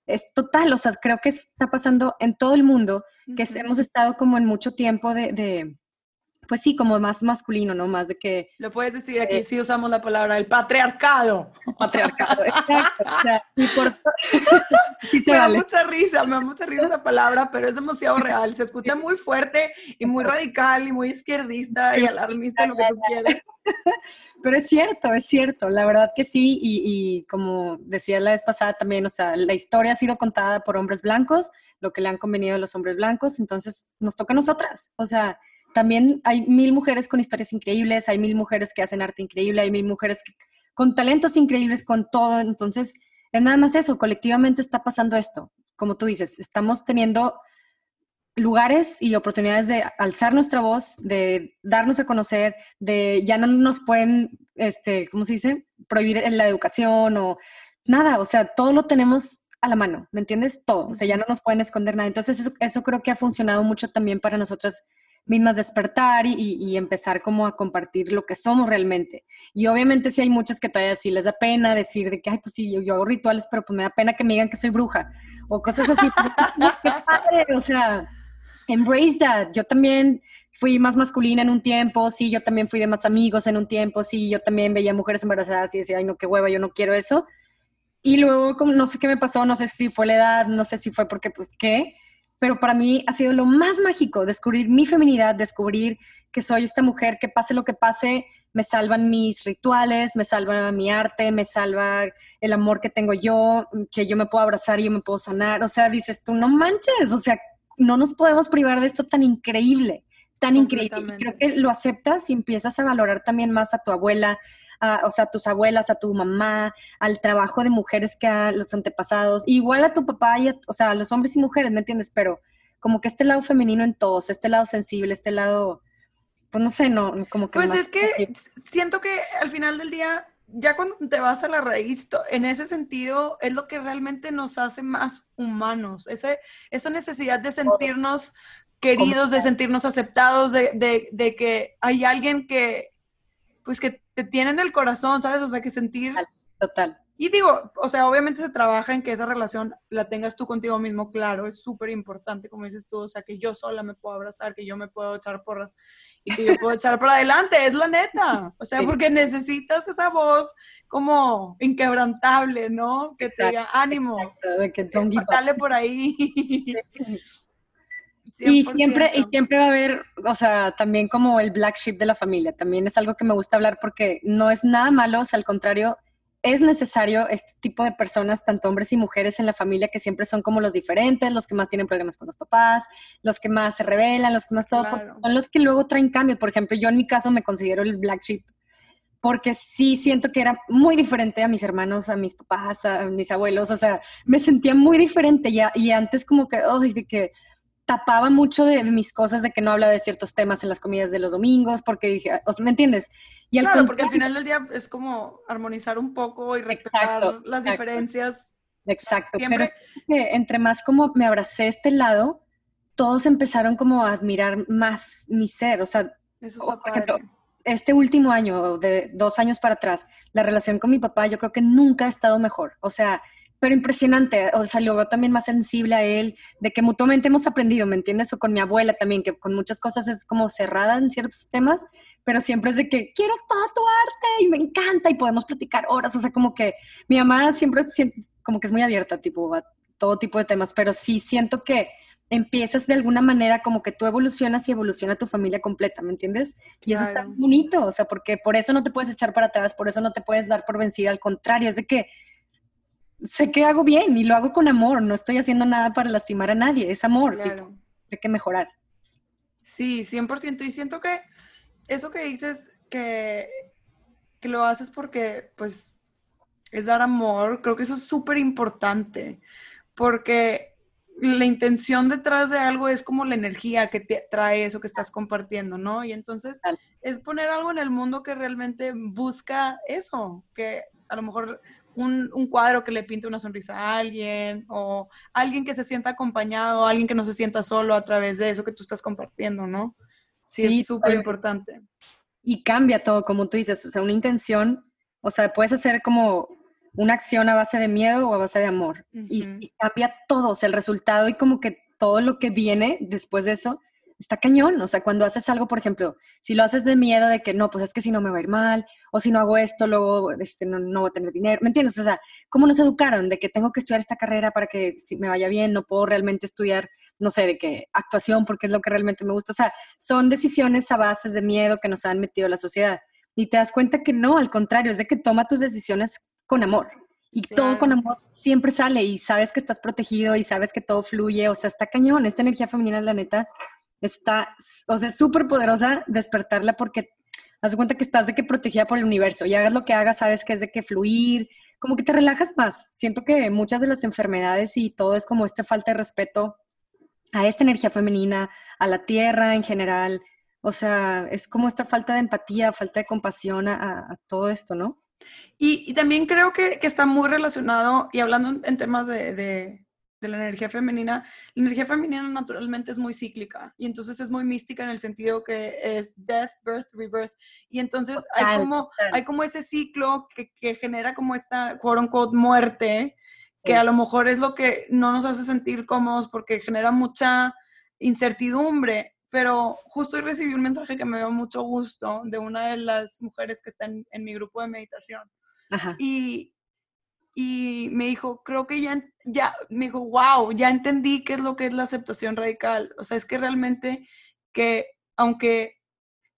es total, o sea, creo que está pasando en todo el mundo, que hemos estado como en mucho tiempo de, pues sí, como más masculino, ¿no? Más de que... Lo puedes decir aquí, sí usamos la palabra, el patriarcado. Patriarcado, exacto. O sea, y por... me da mucha risa, me da mucha risa esa palabra, pero es demasiado real. Se escucha muy fuerte y muy radical y muy izquierdista y alarmista, lo que tú quieras. Pero es cierto, es cierto, la verdad que sí, y, y, como decía la vez pasada también, o sea, la historia ha sido contada por hombres blancos, lo que le han convenido a los hombres blancos, entonces nos toca a nosotras, o sea, también hay mil mujeres con historias increíbles, hay mil mujeres que hacen arte increíble, hay mil mujeres con talentos increíbles, con todo. Entonces, es nada más eso, colectivamente está pasando esto. Como tú dices, estamos teniendo lugares y oportunidades de alzar nuestra voz, de darnos a conocer, de ya no nos pueden, este, ¿cómo se dice? Prohibir la educación o nada, o sea, todo lo tenemos a la mano, ¿me entiendes? Todo, o sea, ya no nos pueden esconder nada. Entonces, eso, eso creo que ha funcionado mucho también para nosotras mismas despertar y, empezar como a compartir lo que somos realmente. Y obviamente si hay muchas que todavía sí les da pena decir de que, ay, pues sí, yo, hago rituales, pero pues me da pena que me digan que soy bruja o cosas así. ¡Qué padre! O sea, embrace that. Yo también fui más masculina en un tiempo, sí, yo también fui de más amigos en un tiempo, sí, yo también veía mujeres embarazadas y decía, ay, no, qué hueva, yo no quiero eso. Y luego, como, no sé qué me pasó, no sé si fue la edad, no sé si fue porque, pues, ¿qué? Pero para mí ha sido lo más mágico descubrir mi feminidad, descubrir que soy esta mujer que pase lo que pase, me salvan mis rituales, me salva mi arte, me salva el amor que tengo yo, que yo me puedo abrazar y yo me puedo sanar. O sea, dices tú, no manches, o sea, no nos podemos privar de esto tan increíble, tan increíble. creo que lo aceptas y empiezas a valorar también más a tu abuela, o sea, a tus abuelas, a tu mamá, al trabajo de mujeres que a los antepasados, igual a tu papá, y o sea, a los hombres y mujeres, ¿me entiendes? Pero como que este lado femenino en todos, este lado sensible, este lado, pues no sé, no, como que... Pues es que siento que al final del día, ya cuando te vas a la raíz, en ese sentido, es lo que realmente nos hace más humanos, ese, esa necesidad de sentirnos queridos, de sentirnos aceptados, de, de, de que hay alguien que, pues que te tiene en el corazón, ¿sabes? O sea, que sentir... Total. Y digo, o sea, obviamente se trabaja en que esa relación la tengas tú contigo mismo, claro, es súper importante, como dices tú, o sea, que yo sola me puedo abrazar, que yo me puedo echar porras y que yo puedo echar por adelante, es la neta, o sea, porque necesitas esa voz como inquebrantable, ¿no? Que te diga ánimo, de que dale por ahí. Y siempre, y siempre va a haber, o sea, también como el black sheep de la familia, también es algo que me gusta hablar porque no es nada malo, o sea, al contrario, es necesario este tipo de personas, tanto hombres y mujeres en la familia, que siempre son como los diferentes, los que más tienen problemas con los papás, los que más se rebelan, los que más todo, son los que luego traen cambio. Por ejemplo, yo en mi caso me considero el black sheep, porque sí siento que era muy diferente a mis hermanos, a mis papás, a mis abuelos, o sea, me sentía muy diferente. Y, y antes como que, oh, de que tapaba mucho de mis cosas de que no hablaba de ciertos temas en las comidas de los domingos, porque dije, ¿me entiendes? Y claro, porque al final del día es como armonizar un poco y respetar las diferencias. Exacto, pero entre más como me abracé este lado, todos empezaron como a admirar más mi ser, o sea, Eso está este último año, de dos años para atrás, la relación con mi papá yo creo que nunca ha estado mejor, o sea, pero impresionante, o sea, lo veo también más sensible a él, de que mutuamente hemos aprendido, ¿me entiendes? O con mi abuela también, que con muchas cosas es como cerrada en ciertos temas, pero siempre es de que quiero todo tu arte y me encanta y podemos platicar horas, o sea, como que mi mamá siempre como que es muy abierta, tipo, a todo tipo de temas, pero sí siento que empiezas de alguna manera como que tú evolucionas y evoluciona tu familia completa, ¿me entiendes? Y eso está bonito, o sea, porque por eso no te puedes echar para atrás, por eso no te puedes dar por vencida, al contrario, es de que sé que hago bien y lo hago con amor, no estoy haciendo nada para lastimar a nadie, es amor, tipo, hay que mejorar. Sí, 100%. Y siento que eso que dices, que, que lo haces porque, pues, es dar amor, creo que eso es súper importante, porque la intención detrás de algo es como la energía que te trae eso que estás compartiendo, ¿no? Y entonces es poner algo en el mundo que realmente busca eso, que a lo mejor un, cuadro que le pinte una sonrisa a alguien o alguien que se sienta acompañado, alguien que no se sienta solo a través de eso que tú estás compartiendo, ¿no? Sí, es súper importante. Y cambia todo, como tú dices, o sea, una intención, o sea, puedes hacer como una acción a base de miedo o a base de amor. y, cambia todo, o sea, el resultado y como que todo lo que viene después de eso está cañón. O sea, cuando haces algo, por ejemplo, si lo haces de miedo de que no, pues es que si no me va a ir mal, o si no hago esto, luego este, no, no voy a tener dinero, ¿me entiendes? O sea, ¿cómo nos educaron de que tengo que estudiar esta carrera para que si me vaya bien, no puedo realmente estudiar, no sé, de qué actuación porque es lo que realmente me gusta? O sea, son decisiones a bases de miedo que nos han metido la sociedad. Y te das cuenta que no, al contrario, es de que toma tus decisiones con amor. Y todo con amor siempre sale y sabes que estás protegido y sabes que todo fluye. O sea, está cañón. Esta energía femenina, la neta, está, o sea, súper poderosa despertarla porque haz cuenta que estás de que protegida por el universo y hagas lo que hagas, sabes que es de que fluir, como que te relajas más. Siento que muchas de las enfermedades y todo es como esta falta de respeto a esta energía femenina, a la tierra en general. O sea, es como esta falta de empatía, falta de compasión a todo esto, ¿no? Y, también creo que, está muy relacionado, y hablando en, temas de, la energía femenina, la energía femenina naturalmente es muy cíclica y entonces es muy mística en el sentido que es death, birth, rebirth. Y entonces hay, como, hay como ese ciclo que, genera como esta, quote unquote, muerte, que a lo mejor es lo que no nos hace sentir cómodos porque genera mucha incertidumbre pero justo hoy recibí un mensaje que me dio mucho gusto de una de las mujeres que está en, mi grupo de meditación. Y, y me dijo, creo que ya, ya, me dijo, wow, ya entendí qué es lo que es la aceptación radical. O sea, es que realmente que aunque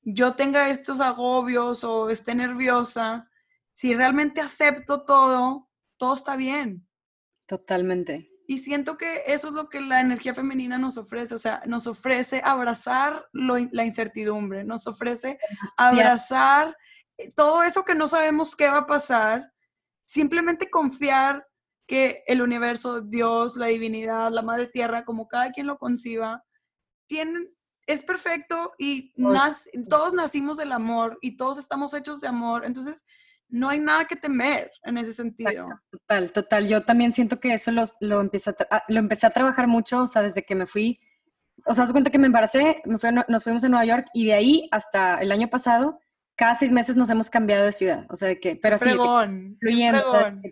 yo tenga estos agobios o esté nerviosa, si realmente acepto todo, todo está bien. Totalmente. Y siento que eso es lo que la energía femenina nos ofrece, o sea, nos ofrece abrazar la incertidumbre, nos ofrece abrazar eh, todo eso que no sabemos qué va a pasar, simplemente confiar que el universo, Dios, la divinidad, la madre tierra, como cada quien lo conciba, tienen, es perfecto y todos nacimos del amor y todos estamos hechos de amor. Entonces, no hay nada que temer en ese sentido. Total, total. Yo también siento que eso lo, lo, empecé, a ah, lo empecé a trabajar mucho, o sea, desde que me fui, o sea, haz cuenta que me embaracé, me fui nos fuimos a Nueva York y de ahí hasta el año pasado, cada seis meses nos hemos cambiado de ciudad, o sea, de que, pero así, fluyendo,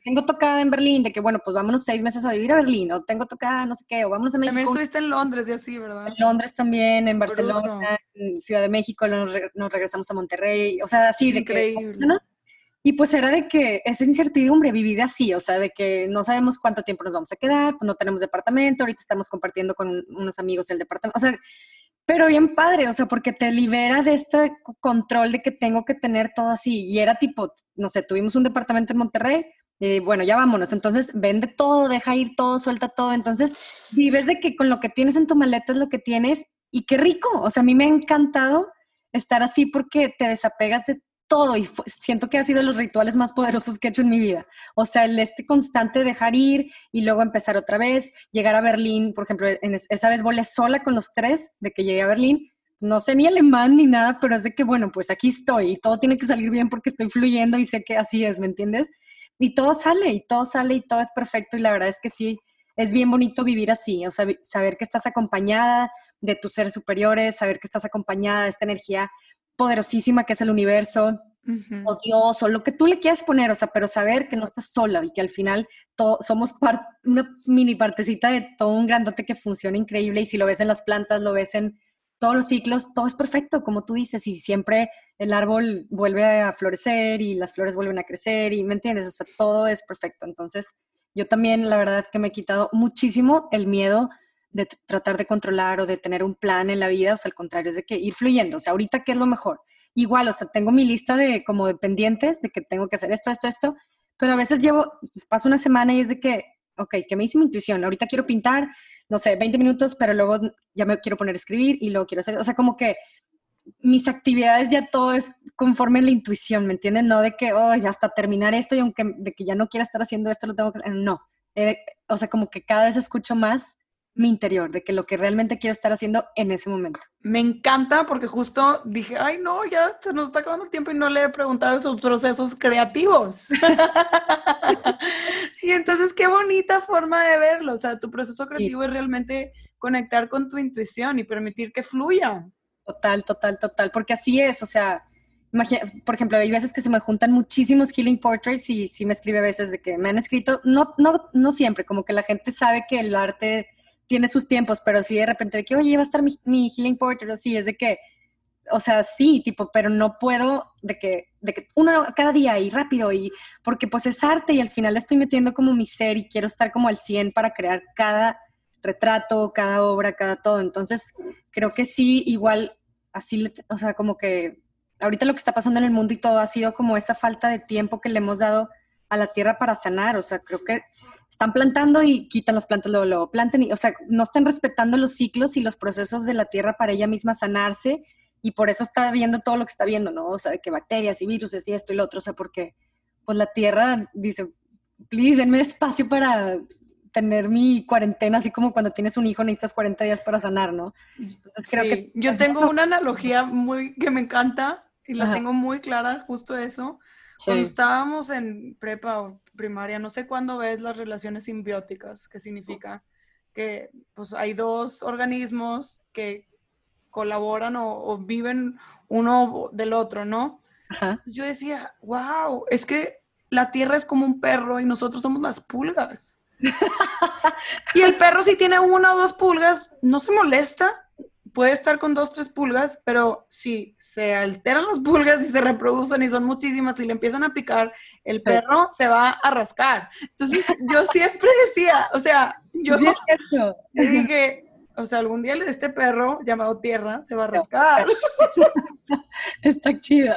tengo tocada en Berlín, de que, bueno, pues vámonos seis meses a vivir a Berlín, o tengo tocada no sé qué, o vámonos a México. También estuviste en Londres y así, ¿verdad? En Londres también, en Barcelona, en Ciudad de México, nos, nos, regresamos a Monterrey, o sea, así, de que... Y pues era de que esa incertidumbre, vivir así, o sea, de que no sabemos cuánto tiempo nos vamos a quedar, pues no tenemos departamento, ahorita estamos compartiendo con unos amigos el departamento, o sea, pero bien padre, o sea, porque te libera de este control de que tengo que tener todo así. Y era tipo, no sé, tuvimos un departamento en Monterrey, y bueno, ya vámonos. Entonces, vende todo, deja ir todo, suelta todo. Entonces, vives de que con lo que tienes en tu maleta es lo que tienes y qué rico. O sea, a mí me ha encantado estar así porque te desapegas de todo y siento que ha sido los rituales más poderosos que he hecho en mi vida. O sea, el este constante dejar ir y luego empezar otra vez, llegar a Berlín, por ejemplo, en esa vez volé sola con los tres de que llegué a Berlín. No sé ni alemán ni nada, pero es de que, bueno, pues aquí estoy y todo tiene que salir bien porque estoy fluyendo y sé que así es, ¿me entiendes? Y todo sale y todo sale y todo es perfecto y la verdad es que sí, es bien bonito vivir así, o sea, saber que estás acompañada de tus seres superiores, saber que estás acompañada de esta energía poderosísima que es el universo, o Dios, o lo que tú le quieras poner, o sea, pero saber que no estás sola y que al final somos una mini partecita de todo un grandote que funciona increíble y si lo ves en las plantas, lo ves en todos los ciclos, todo es perfecto, como tú dices, y siempre el árbol vuelve a florecer y las flores vuelven a crecer y, ¿me entiendes? O sea, todo es perfecto. Entonces, yo también, la verdad, que me he quitado muchísimo el miedo de tratar de controlar o de tener un plan en la vida, o sea, al contrario, es de que ir fluyendo, o sea, ahorita qué es lo mejor. Igual, o sea, tengo mi lista de como de pendientes, de que tengo que hacer esto, esto, esto, pero a veces llevo, paso una semana y es de que, ok, que me dice mi intuición, ahorita quiero pintar, no sé, 20 minutos, pero luego ya me quiero poner a escribir y luego quiero hacer, o sea, como que mis actividades ya todo es conforme a la intuición, ¿me entienden? No de que, oh, hasta terminar esto y aunque de que ya no quiera estar haciendo esto, lo tengo que no. Eh, o sea, como que cada vez escucho más mi interior, de que lo que realmente quiero estar haciendo en ese momento. Me encanta porque justo dije, ay no, ya se nos está acabando el tiempo y no le he preguntado sus procesos creativos. y entonces qué bonita forma de verlo, o sea, tu proceso creativo es realmente conectar con tu intuición y permitir que fluya. Total, total, total, porque así es, o sea, por ejemplo, hay veces que se me juntan muchísimos healing portraits y sí me escribe a veces de que me han escrito, no, no, no siempre, como que la gente sabe que el arte tiene sus tiempos, pero sí de repente de que, oye, va a estar mi, mi healing portrait, así, es de que, o sea, sí, tipo, pero no puedo de que, de que uno cada día y rápido y porque pues es arte y al final estoy metiendo como mi ser y quiero estar como al 100 para crear cada retrato, cada obra, cada todo. Entonces, creo que sí, igual, así, o sea, como que ahorita lo que está pasando en el mundo y todo ha sido como esa falta de tiempo que le hemos dado a la tierra para sanar. O sea, creo que están plantando y quitan las plantas, luego lo planten, y, o sea, no están respetando los ciclos y los procesos de la tierra para ella misma sanarse y por eso está viendo todo lo que está viendo, ¿no? O sea, que bacterias y virus y esto y lo otro, o sea, porque pues la tierra dice, please, denme espacio para tener mi cuarentena, así como cuando tienes un hijo necesitas 40 días para sanar, ¿no? Entonces, creo que yo tengo una analogía muy que me encanta y la tengo muy clara, justo eso. Cuando estábamos en prepa o primaria, no sé cuándo ves las relaciones simbióticas, que significa que pues, hay dos organismos que colaboran o, viven uno del otro, ¿no? Yo decía, wow, es que la Tierra es como un perro y nosotros somos las pulgas. y el perro si tiene una o dos pulgas, no se molesta, puede estar con dos, tres pulgas, pero si se alteran las pulgas y se reproducen y son muchísimas y le empiezan a picar, el perro se va a rascar. Entonces, yo siempre decía, o sea, yo dije, o sea, algún día este perro llamado Tierra se va a rascar. Está chida.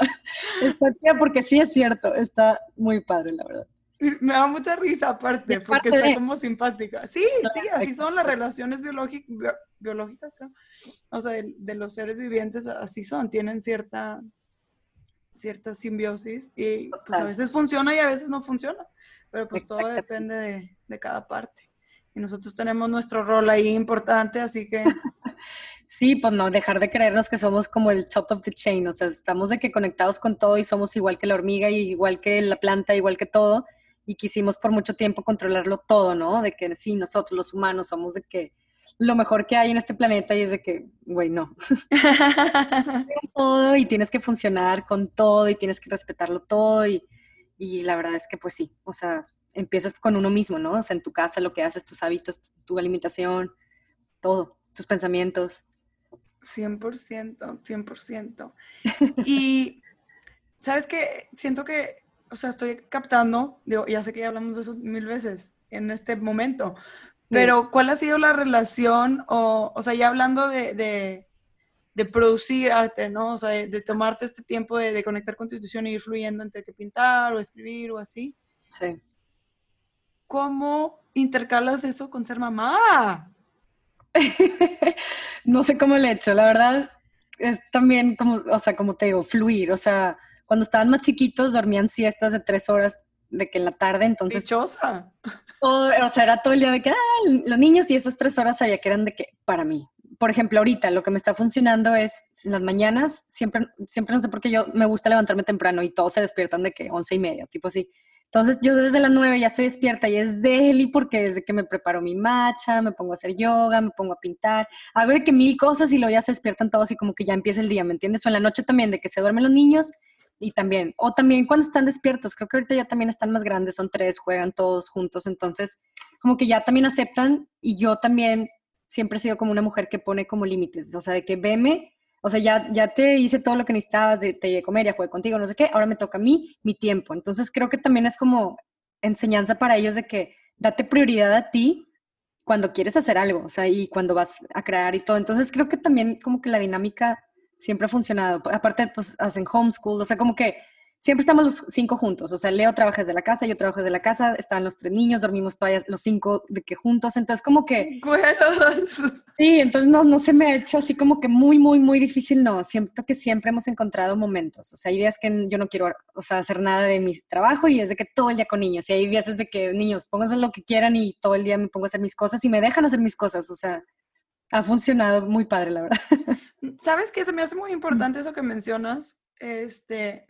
Está chida porque sí es cierto, está muy padre, la verdad. Me da mucha risa aparte, porque está como simpática. Sí, sí, así son las relaciones biológicas, o sea, de, los seres vivientes, así son, tienen cierta, cierta simbiosis y pues a veces funciona y a veces no funciona, pero pues todo depende de, de cada parte. Y nosotros tenemos nuestro rol ahí importante, así que... Sí, pues no, dejar de creernos que somos como el top of the chain, o sea, estamos de que conectados con todo y somos igual que la hormiga y igual que la planta, igual que todo, y quisimos por mucho tiempo controlarlo todo, ¿no? De que sí, nosotros los humanos somos de que lo mejor que hay en este planeta y es de que, güey, no. todo y tienes que funcionar con todo y tienes que respetarlo todo y, y la verdad es que pues sí, o sea, empiezas con uno mismo, ¿no? O sea, en tu casa, lo que haces, tus hábitos, tu alimentación, todo, tus pensamientos. 100%, 100%. Y, ¿sabes qué? Siento que o sea, estoy captando, digo, ya sé que ya hablamos de eso mil veces en este momento, pero ¿cuál ha sido la relación, o, o sea, ya hablando de, de, producir arte, ¿no? O sea, de, tomarte este tiempo de, conectar con tu intuición y ir fluyendo entre que pintar o escribir o así. Sí. ¿Cómo intercalas eso con ser mamá? no sé cómo le he hecho, la verdad es también como, o sea, como te digo, fluir, o sea, cuando estaban más chiquitos dormían siestas de tres horas de que en la tarde, entonces... Dichosa. O, o sea, era todo el día de que, ah, los niños y esas tres horas sabía que eran de que, para mí. Por ejemplo, ahorita lo que me está funcionando es en las mañanas, siempre, siempre no sé por qué yo me gusta levantarme temprano y todos se despiertan de que once y media, tipo así. Entonces yo desde las nueve ya estoy despierta y es deli porque desde que me preparo mi matcha, me pongo a hacer yoga, me pongo a pintar, hago de que mil cosas y luego ya se despiertan todos y como que ya empieza el día, ¿me entiendes? O en la noche también de que se duermen los niños y también, o también cuando están despiertos, creo que ahorita ya también están más grandes, son tres, juegan todos juntos, entonces como que ya también aceptan y yo también siempre he sido como una mujer que pone como límites, o sea, de que veme, o sea, ya, ya te hice todo lo que necesitabas, de, te comer, ya jugué contigo, no sé qué, ahora me toca a mí mi tiempo, entonces creo que también es como enseñanza para ellos de que date prioridad a ti cuando quieres hacer algo, o sea, y cuando vas a crear y todo, entonces creo que también como que la dinámica siempre ha funcionado. Aparte, pues hacen homeschool, o sea, como que siempre estamos los cinco juntos. O sea, Leo trabaja desde la casa, yo trabajo desde la casa, están los tres niños, dormimos todavía los cinco de que juntos. Entonces, como que. Sí, entonces no, no se me ha hecho así como que muy, muy, muy difícil. No, siento que siempre hemos encontrado momentos. O sea, hay días que yo no quiero o sea, hacer nada de mi trabajo y es de que todo el día con niños. Y hay días es de que niños, pónganse lo que quieran y todo el día me pongo a hacer mis cosas y me dejan hacer mis cosas. O sea, ha funcionado muy padre, la verdad. ¿Sabes qué? Se me hace muy importante eso que mencionas. Este,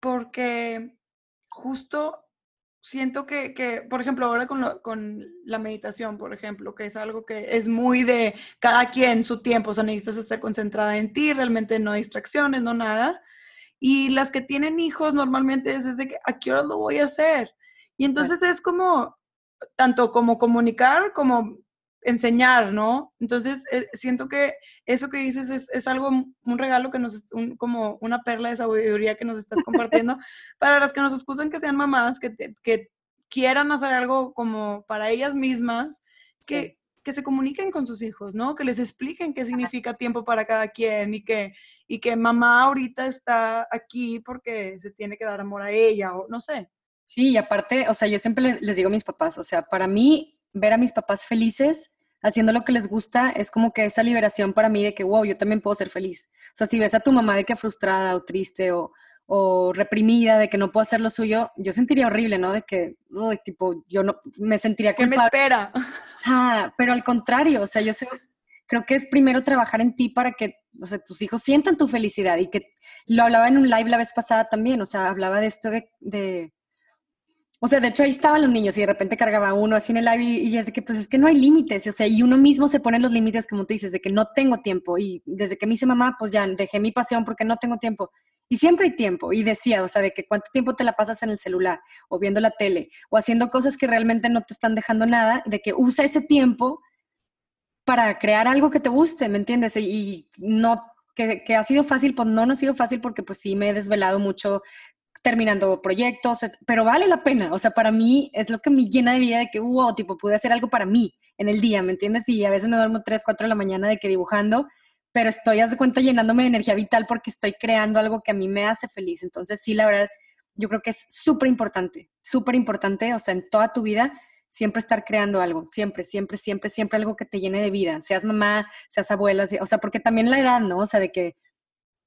porque justo siento que, que por ejemplo, ahora con, con, la meditación, por ejemplo, que es algo que es muy de cada quien su tiempo, o sea, necesitas estar concentrada en ti, realmente no distracciones, no nada. Y las que tienen hijos normalmente es desde que, ¿a qué hora lo voy a hacer? Y entonces es como, tanto como comunicar, como enseñar, ¿no? Entonces, eh, siento que eso que dices es, algo, un regalo que nos, como una perla de sabiduría que nos estás compartiendo para las que nos excusan que sean mamás, que, que quieran hacer algo como para ellas mismas, que, que se comuniquen con sus hijos, ¿no? Que les expliquen qué significa tiempo para cada quien y que, y que mamá ahorita está aquí porque se tiene que dar amor a ella o no sé. Sí, y aparte, o sea, yo siempre les digo a mis papás, o sea, para mí ver a mis papás felices haciendo lo que les gusta, es como que esa liberación para mí de que, wow, yo también puedo ser feliz. O sea, si ves a tu mamá de que frustrada o triste o, reprimida, de que no puedo hacer lo suyo, yo sentiría horrible, ¿no? De que, uy, tipo, yo no, me sentiría que me espera? Ah, pero al contrario, o sea, yo sé, creo que es primero trabajar en ti para que, o sea, tus hijos sientan tu felicidad y que lo hablaba en un live la vez pasada también, o sea, hablaba de esto de o sea, de hecho ahí estaban los niños y de repente cargaba uno así en el live y, es de que pues es que no hay límites, o sea, y uno mismo se pone los límites como tú dices, de que no tengo tiempo y desde que me hice mamá, pues ya dejé mi pasión porque no tengo tiempo. Y siempre hay tiempo. Y decía, o sea, de que cuánto tiempo te la pasas en el celular o viendo la tele o haciendo cosas que realmente no te están dejando nada, de que usa ese tiempo para crear algo que te guste, ¿me entiendes? Y, no, que, que, ha sido fácil, pues no, no ha sido fácil porque pues sí me he desvelado mucho terminando proyectos, pero vale la pena. O sea, para mí es lo que me llena de vida de que, wow, tipo, pude hacer algo para mí en el día, ¿me entiendes? Y a veces me duermo 3, 4 de la mañana de que dibujando, pero estoy, haz de cuenta, llenándome de energía vital porque estoy creando algo que a mí me hace feliz. Entonces, sí, la verdad, yo creo que es súper importante, súper importante, o sea, en toda tu vida, siempre estar creando algo, siempre, siempre, siempre, siempre algo que te llene de vida, seas mamá, seas abuela, o sea, porque también la edad, ¿no? O sea, de que,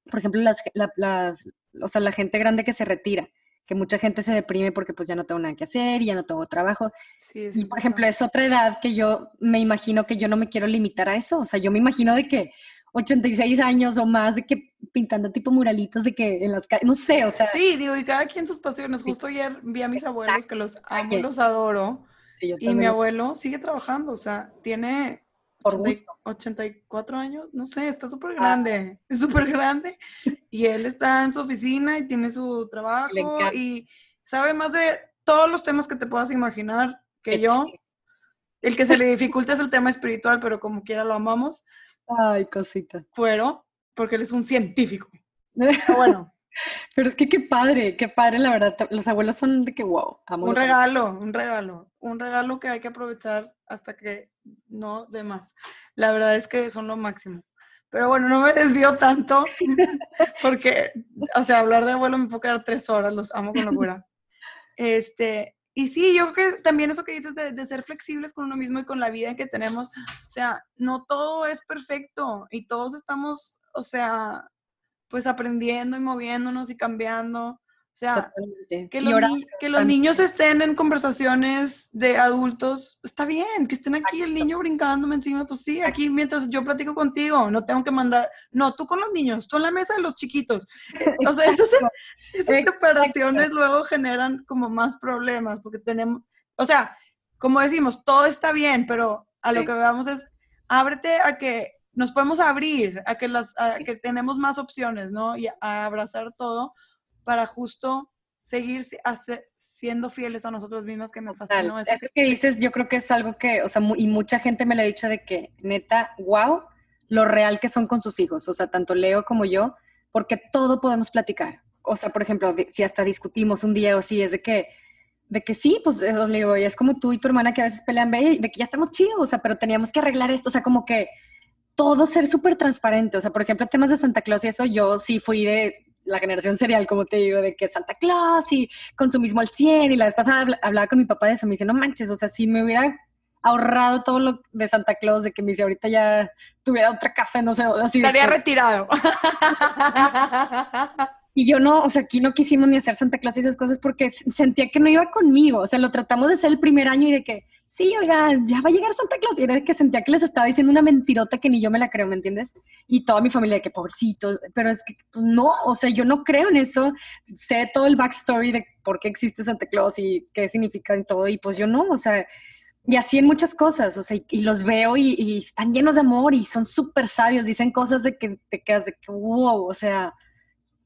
por ejemplo, las, las, o sea, la gente grande que se retira, que mucha gente se deprime porque pues ya no tengo nada que hacer, ya no tengo trabajo. y por ejemplo, es otra edad que yo me imagino que yo no me quiero limitar a eso, o sea, yo me imagino de que 86 años o más de que pintando tipo muralitos de que en las calles, no sé, o sea. Sí, digo, y cada quien sus pasiones. Justo ayer vi a mis abuelos que los amo, los adoro. y mi abuelo sigue trabajando, o sea, tiene 84 años, no sé, está súper ah. grande, es súper grande. Y él está en su oficina y tiene su trabajo y sabe más de todos los temas que te puedas imaginar que yo. El que se le dificulta es el tema espiritual, pero como quiera lo amamos. Ay, cosita. Pero, porque él es un científico. bueno. Pero es que qué padre, qué padre, la verdad. Los abuelos son de que wow. un regalo, un regalo. Un regalo que hay que aprovechar hasta que no de más. La verdad es que son lo máximo. Pero bueno, no me desvío tanto porque, o sea, hablar de abuelo me puede quedar tres horas, los amo con locura. Este, y sí, yo creo que también eso que dices de, de, ser flexibles con uno mismo y con la vida que tenemos, o sea, no todo es perfecto y todos estamos, o sea, pues aprendiendo y moviéndonos y cambiando. O sea, que los, que los, niños estén en conversaciones de adultos, está bien, que estén aquí el niño brincándome encima, pues sí, aquí mientras yo platico contigo, no tengo que mandar, no, tú con los niños, tú en la mesa de los chiquitos. Eh, o sea, esas, esas separaciones luego generan como más problemas, porque tenemos, o sea, como decimos, todo está bien, pero a lo que veamos es, ábrete a que nos podemos abrir, a que, las, a que tenemos más opciones, ¿no? Y a abrazar todo para justo seguir siendo fieles a nosotros mismos, que me fascinó. Eso, que dices, yo creo que es algo que, o sea, y mucha gente me lo ha dicho de que, neta, wow, lo real que son con sus hijos, o sea, tanto Leo como yo, porque todo podemos platicar. O sea, por ejemplo, si hasta discutimos un día o así, es de que, de que sí, pues os digo, es como tú y tu hermana que a veces pelean, de que ya estamos chidos, o sea, pero teníamos que arreglar esto, o sea, como que todo ser súper transparente, o sea, por ejemplo, temas de Santa Claus y eso, yo sí fui de, la generación serial, como te digo, de que Santa Claus y consumismo al 100. Y la vez pasada hablaba con mi papá de eso, me dice, no manches, o sea, si me hubiera ahorrado todo lo de Santa Claus, de que me dice, ahorita ya tuviera otra casa, no sé, así. Estaría retirado. Y yo no, o sea, aquí no quisimos ni hacer Santa Claus y esas cosas porque sentía que no iba conmigo. O sea, lo tratamos de hacer el primer año y de que, sí, oiga, ya va a llegar Santa Claus. Y era que sentía que les estaba diciendo una mentirota que ni yo me la creo, ¿me entiendes? Y toda mi familia de que pobrecito, pero es que pues, no, o sea, yo no creo en eso. Sé todo el backstory de por qué existe Santa Claus y qué significa y todo, y pues yo no, o sea, y así en muchas cosas, o sea, y, los veo y, y, están llenos de amor y son súper sabios, dicen cosas de que te quedas de que, wow, o sea,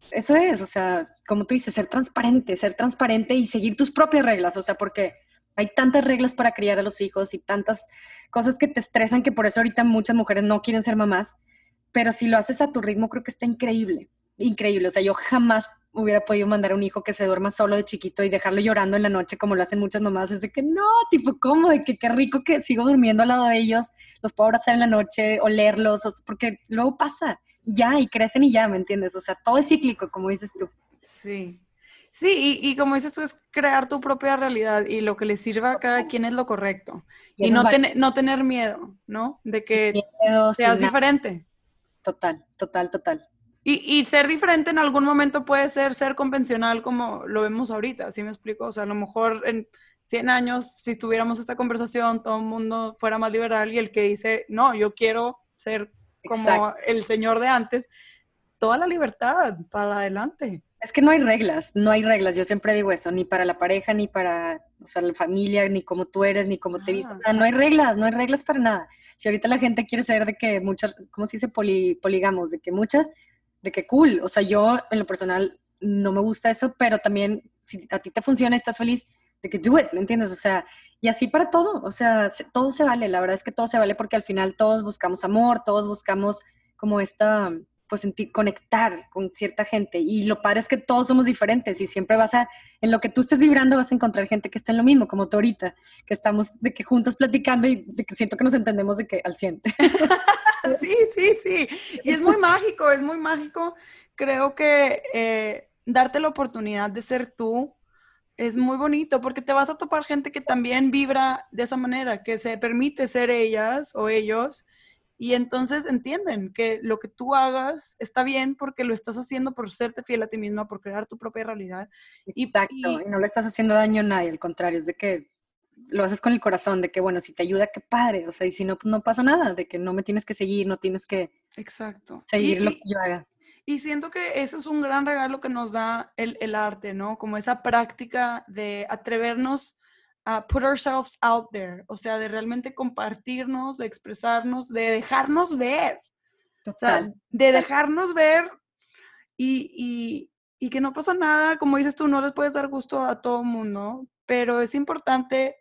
eso es, o sea, como tú dices, ser transparente, ser transparente y seguir tus propias reglas, o sea, porque hay tantas reglas para criar a los hijos y tantas cosas que te estresan que por eso ahorita muchas mujeres no quieren ser mamás, pero si lo haces a tu ritmo creo que está increíble, increíble, o sea, yo jamás hubiera podido mandar a un hijo que se duerma solo de chiquito y dejarlo llorando en la noche como lo hacen muchas mamás, es de que no, tipo, ¿cómo? De que qué rico que sigo durmiendo al lado de ellos, los puedo abrazar en la noche, olerlos, porque luego pasa ya, y crecen y ya, ¿me entiendes? O sea, todo es cíclico, como dices tú. Sí. Sí, y, como dices tú, es crear tu propia realidad y lo que le sirva a cada quien es lo correcto. Y, no, no tener miedo, ¿no? De que seas diferente. Total, total, total. Y, y, ser diferente en algún momento puede ser ser convencional como lo vemos ahorita, ¿sí me explico? O sea, a lo mejor en 100 años, si tuviéramos esta conversación, todo el mundo fuera más liberal y el que dice, no, yo quiero ser como el señor de antes, toda la libertad para adelante. Es que no hay reglas, no hay reglas. Yo siempre digo eso, ni para la pareja, ni para o sea, la familia, ni cómo tú eres, ni cómo te vistes. O sea, no hay reglas, no hay reglas para nada. Si ahorita la gente quiere saber de que muchas, ¿cómo se dice? poligamos, de que muchas, de que cool. O sea, yo en lo personal no me gusta eso, pero también si a ti te funciona, estás feliz, de que do it, ¿me entiendes? O sea, y así para todo, o sea, todo se vale, la verdad es que todo se vale porque al final todos buscamos amor, todos buscamos como esta, pues sentir, conectar con cierta gente. Y lo padre es que todos somos diferentes y siempre vas a, en lo que tú estés vibrando vas a encontrar gente que está en lo mismo, como tú ahorita, que estamos de que juntas platicando y de que siento que nos entendemos de que al 100. sí, sí, sí. Y es muy mágico, es muy mágico. Creo que eh, darte la oportunidad de ser tú es muy bonito porque te vas a topar gente que también vibra de esa manera, que se permite ser ellas o ellos y entonces entienden que lo que tú hagas está bien porque lo estás haciendo por serte fiel a ti misma, por crear tu propia realidad. Exacto, y, no le estás haciendo daño a nadie, al contrario, es de que lo haces con el corazón, de que bueno, si te ayuda, qué padre, o sea, y si no, no pasa nada, de que no me tienes que seguir, no tienes que Exacto. seguir lo que yo haga. Y siento que eso es un gran regalo que nos da el, arte, ¿no? Como esa práctica de atrevernos a put ourselves out there, o sea, de realmente compartirnos, de expresarnos, de dejarnos ver. O sea, de dejarnos ver y, y, que no pasa nada, como dices tú, no les puedes dar gusto a todo mundo, pero es importante,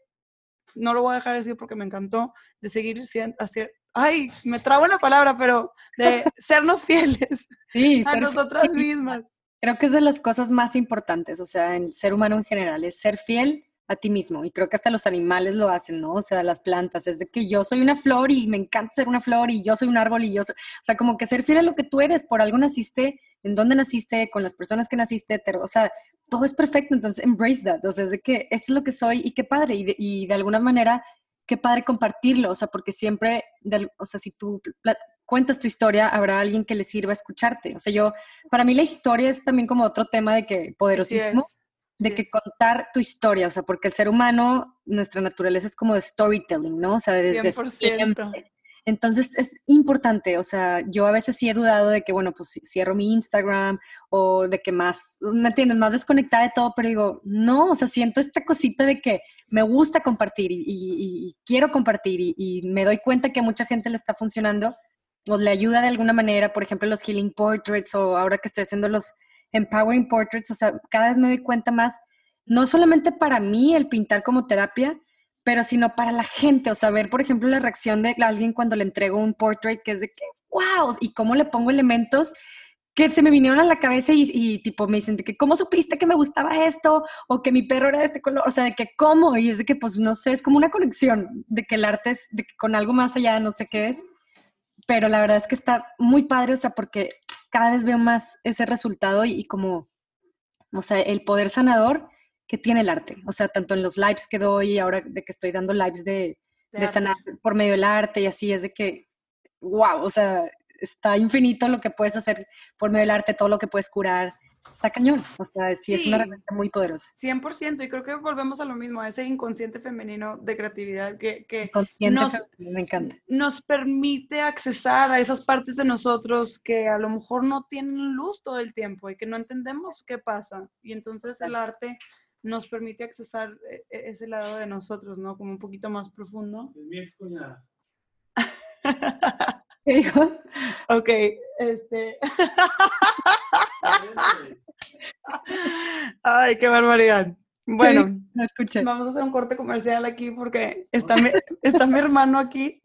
no lo voy a dejar decir porque me encantó, de seguir siendo, ay, me trago la palabra, pero de sernos fieles a nosotras mismas. Creo que es de las cosas más importantes, o sea, en el ser humano en general, es ser fiel a ti mismo. Y creo que hasta los animales lo hacen, ¿no? O sea, las plantas, es de que yo soy una flor y me encanta ser una flor y yo soy un árbol y yo soy, o sea, como que ser fiel a lo que tú eres, por algo naciste, en dónde naciste, con las personas que naciste, o sea, todo es perfecto, entonces embrace that, o sea, es de que esto es lo que soy y qué padre, y y de alguna manera qué padre compartirlo, o sea, porque siempre, o sea, si tú cuentas tu historia, habrá alguien que le sirva a escucharte. O sea, yo, para mí la historia es también como otro tema de que poderosísimo, de que contar tu historia, o sea, porque el ser humano, nuestra naturaleza es como de storytelling, ¿no? O sea, desde 100%. Entonces es importante, o sea, yo a veces sí he dudado de que, bueno, pues cierro mi Instagram o de que más, ¿me entiendes? Más desconectada de todo, pero digo, no, o sea, siento esta cosita de que me gusta compartir y, quiero compartir y, me doy cuenta que a mucha gente le está funcionando o le ayuda de alguna manera, por ejemplo, los Healing Portraits o ahora que estoy haciendo los Empowering Portraits, o sea, cada vez me doy cuenta más, no solamente para mí el pintar como terapia, pero sino para la gente, o sea, ver, por ejemplo, la reacción de alguien cuando le entrego un portrait que es de que, wow, y cómo le pongo elementos que se me vinieron a la cabeza y, tipo me dicen de que, ¿cómo supiste que me gustaba esto? O que mi perro era de este color, o sea, de que, ¿cómo? Y es de que, pues, no sé, es como una conexión de que el arte es, de que con algo más allá, no sé qué es, pero la verdad es que está muy padre, o sea, porque cada vez veo más ese resultado y, como, o sea, el poder sanador que tiene el arte. O sea, tanto en los lives que doy, ahora de que estoy dando lives de, de, sanar por medio del arte y así, es de que, wow, o sea, está infinito lo que puedes hacer por medio del arte, todo lo que puedes curar está cañón. O sea, sí, es una herramienta muy poderosa. 100%, y creo que volvemos a lo mismo, a ese inconsciente femenino de creatividad que, nos, me encanta. nos permite accesar a esas partes de nosotros que a lo mejor no tienen luz todo el tiempo y que no entendemos qué pasa. Y entonces el arte nos permite accesar e, e, ese lado de nosotros, ¿no? Como un poquito más profundo. Es mi cuñada. ¿Qué dijo? Ok, este. Ay, qué barbaridad. Bueno, vamos a hacer un corte comercial aquí porque está mi, está mi hermano aquí.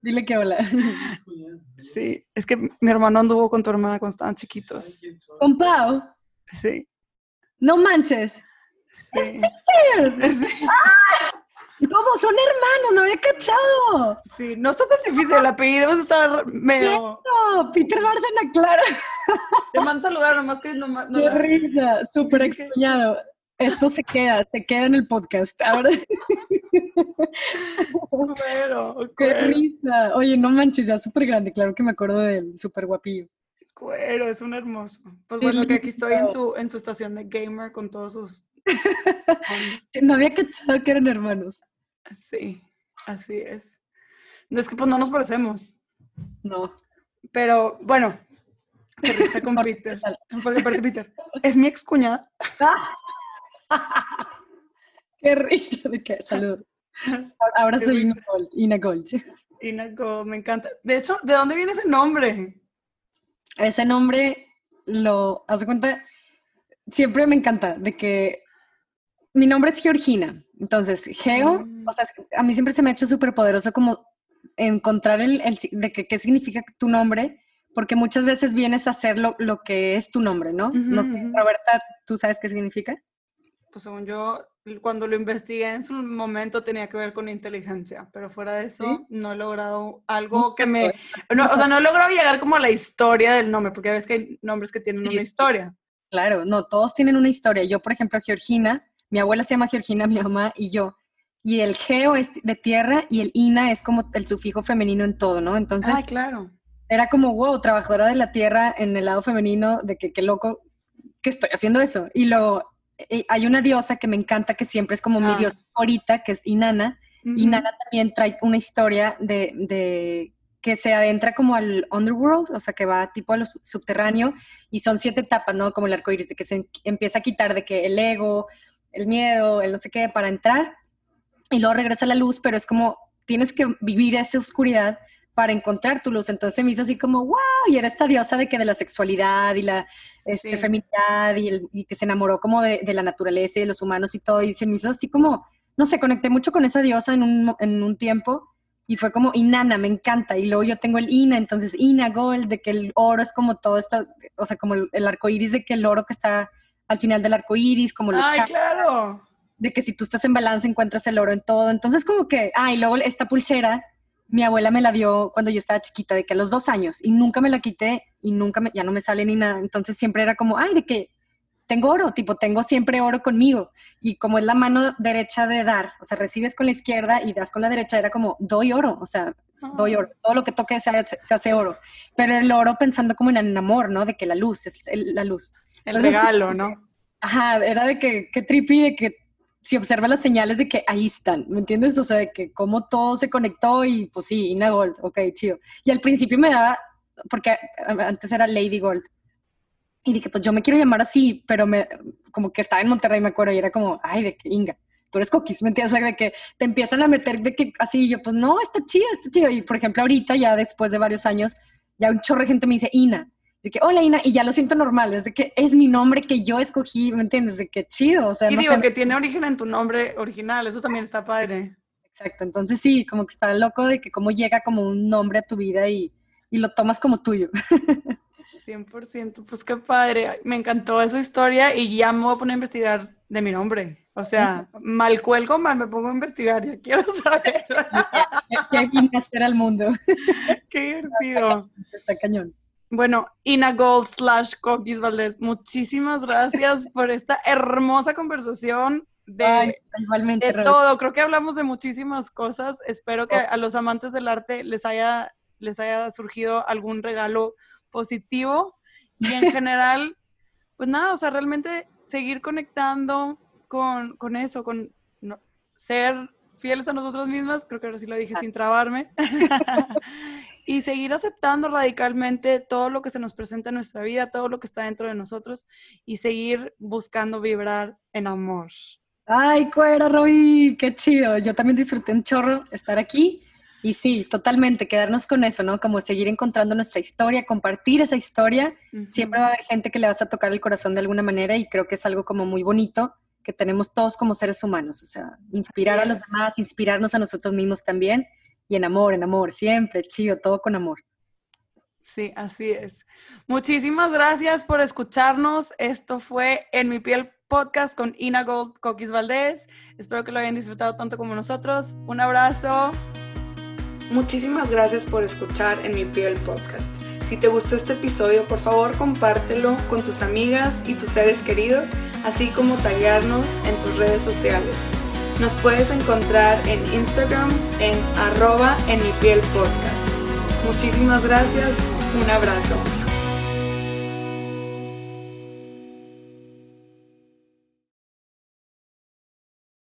Dile que hola. Sí, es que mi hermano anduvo con tu hermana cuando estaban chiquitos. ¿Con Pau? Sí. No manches. Sí. sí. ¿Cómo? Son hermanos, no había cachado. Sí, no está tan difícil el apellido, a estar medio. No, Peter Bárcena, claro. Te mandan saludar, nomás que no. no Qué risa, súper extrañado. Esto se queda, se queda en el podcast. Ahora. Qué risa. Oye, no manches, ya súper grande, claro que me acuerdo de él, súper guapillo. Cuero, es un hermoso. Pues bueno, que aquí estoy en su, en su estación de gamer con todos sus. no había cachado que eran hermanos. Sí, así es. No es que pues no nos parecemos. No. Pero bueno, risa con Peter. Porque Peter es mi ex cuñada. qué risa de qué. Salud. Ahora soy Ina Gold. Ina Gold. Ina Gold, me encanta. De hecho, ¿de dónde viene ese nombre? Ese nombre lo, haz de cuenta, siempre me encanta de que mi nombre es Georgina. Entonces, Geo, mm. o sea, a mí siempre se me ha hecho súper poderoso como encontrar el, de que, qué significa tu nombre, porque muchas veces vienes a hacer lo, que es tu nombre, ¿no? no sé, Roberta, ¿tú sabes qué significa? Pues según yo, cuando lo investigué en su momento tenía que ver con inteligencia, pero fuera de eso no he logrado algo que me... No, o sea, no he logrado llegar como a la historia del nombre, porque ves que hay nombres que tienen una historia. Claro, no, todos tienen una historia. Yo, por ejemplo, Georgina, mi abuela se llama Georgina, mi mamá y yo. Y el geo es de tierra y el ina es como el sufijo femenino en todo, ¿no? Entonces, ah, claro. Era como, wow, trabajadora de la tierra en el lado femenino, de que qué loco que estoy haciendo eso. Y eh, hay una diosa que me encanta, que siempre es como mi ah. diosa favorita, que es Inanna. Inanna también trae una historia de, de que se adentra como al underworld, o sea, que va tipo al subterráneo, y son siete etapas, ¿no? Como el arco iris, de que se empieza a quitar de que el ego, el miedo, el no sé qué, para entrar y luego regresa la luz, pero es como tienes que vivir esa oscuridad para encontrar tu luz. Entonces me hizo así como, wow, y era esta diosa de que de la sexualidad y la este, feminidad y, el, y, que se enamoró como de, de, la naturaleza y de los humanos y todo, y se me hizo así como, no sé, conecté mucho con esa diosa en un, en un tiempo y fue como Inanna, me encanta. Y luego yo tengo el Ina, entonces Ina Gold, de que el oro es como todo esto, o sea, como el, el arco iris de que el oro que está al final del arco iris, como lo ¡Ay, claro! De que si tú estás en balance encuentras el oro en todo. Entonces, como que, ah, y luego esta pulsera, mi abuela me la dio cuando yo estaba chiquita, de que a los dos años, y nunca me la quité y nunca me, ya no me sale ni nada. Entonces siempre era como, ay, de que tengo oro, tipo, tengo siempre oro conmigo. Y como es la mano derecha de dar, o sea, recibes con la izquierda y das con la derecha, era como, doy oro, o sea, doy oro. Todo lo que toque se, se, hace oro. Pero el oro pensando como en el amor, ¿no? De que la luz es la luz. El regalo, ¿no? Ajá, era de que, qué trippy, de que si observa las señales de que ahí están, ¿me entiendes? O sea, de que cómo todo se conectó y pues sí, Ina Gold, ok, chido. Y al principio me daba, porque antes era Lady Gold. Y dije, pues yo me quiero llamar así, pero me, como que estaba en Monterrey, me acuerdo, y era como, ay, de que Inga, tú eres cookies, ¿me entiendes? O sea, de que te empiezan a meter de que así, yo, pues no, está chido, está chido. Y por ejemplo, ahorita, ya después de varios años, ya un chorro de gente me dice Ina de que, hola Ina, y ya lo siento normal, es de que es mi nombre que yo escogí, ¿me entiendes? De que chido, o sea. Y digo, que tiene origen en tu nombre original, eso también está padre. Exacto, entonces sí, como que está loco de que cómo llega como un nombre a tu vida y, y lo tomas como tuyo. 100%, pues qué padre, me encantó esa historia y ya me voy a poner a investigar de mi nombre. O sea, mal cuelgo, mal me pongo a investigar, ya quiero saber. ¿Qué vine a hacer al mundo? Qué divertido. Está cañón. Bueno, Ina Gold slash Coquis Valdés, muchísimas gracias por esta hermosa conversación de, igualmente, de todo. Creo que hablamos de muchísimas cosas. Espero que a los amantes del arte les haya, les haya surgido algún regalo positivo. Y en general, pues nada, o sea, realmente seguir conectando con, con eso, con ser fieles a nosotros mismas, creo que ahora sí lo dije sin trabarme, y seguir aceptando radicalmente todo lo que se nos presenta en nuestra vida, todo lo que está dentro de nosotros, y seguir buscando vibrar en amor. Ay, cuera, Roby, qué chido. Yo también disfruté un chorro estar aquí. Y sí, totalmente, quedarnos con eso, ¿no? Como seguir encontrando nuestra historia, compartir esa historia. Siempre va a haber gente que le vas a tocar el corazón de alguna manera y creo que es algo como muy bonito que tenemos todos como seres humanos, o sea, inspirar a los demás, inspirarnos a nosotros mismos también y en amor, en amor, siempre, chido, todo con amor. Sí, así es. Muchísimas gracias por escucharnos. Esto fue En mi piel podcast con Ina Gold Coquis Valdés. Espero que lo hayan disfrutado tanto como nosotros. Un abrazo. Muchísimas gracias por escuchar En mi piel podcast. Si te gustó este episodio, por favor compártelo con tus amigas y tus seres queridos, así como taguearnos en tus redes sociales. Nos puedes encontrar en Instagram en arroba en mi piel podcast. Muchísimas gracias, un abrazo.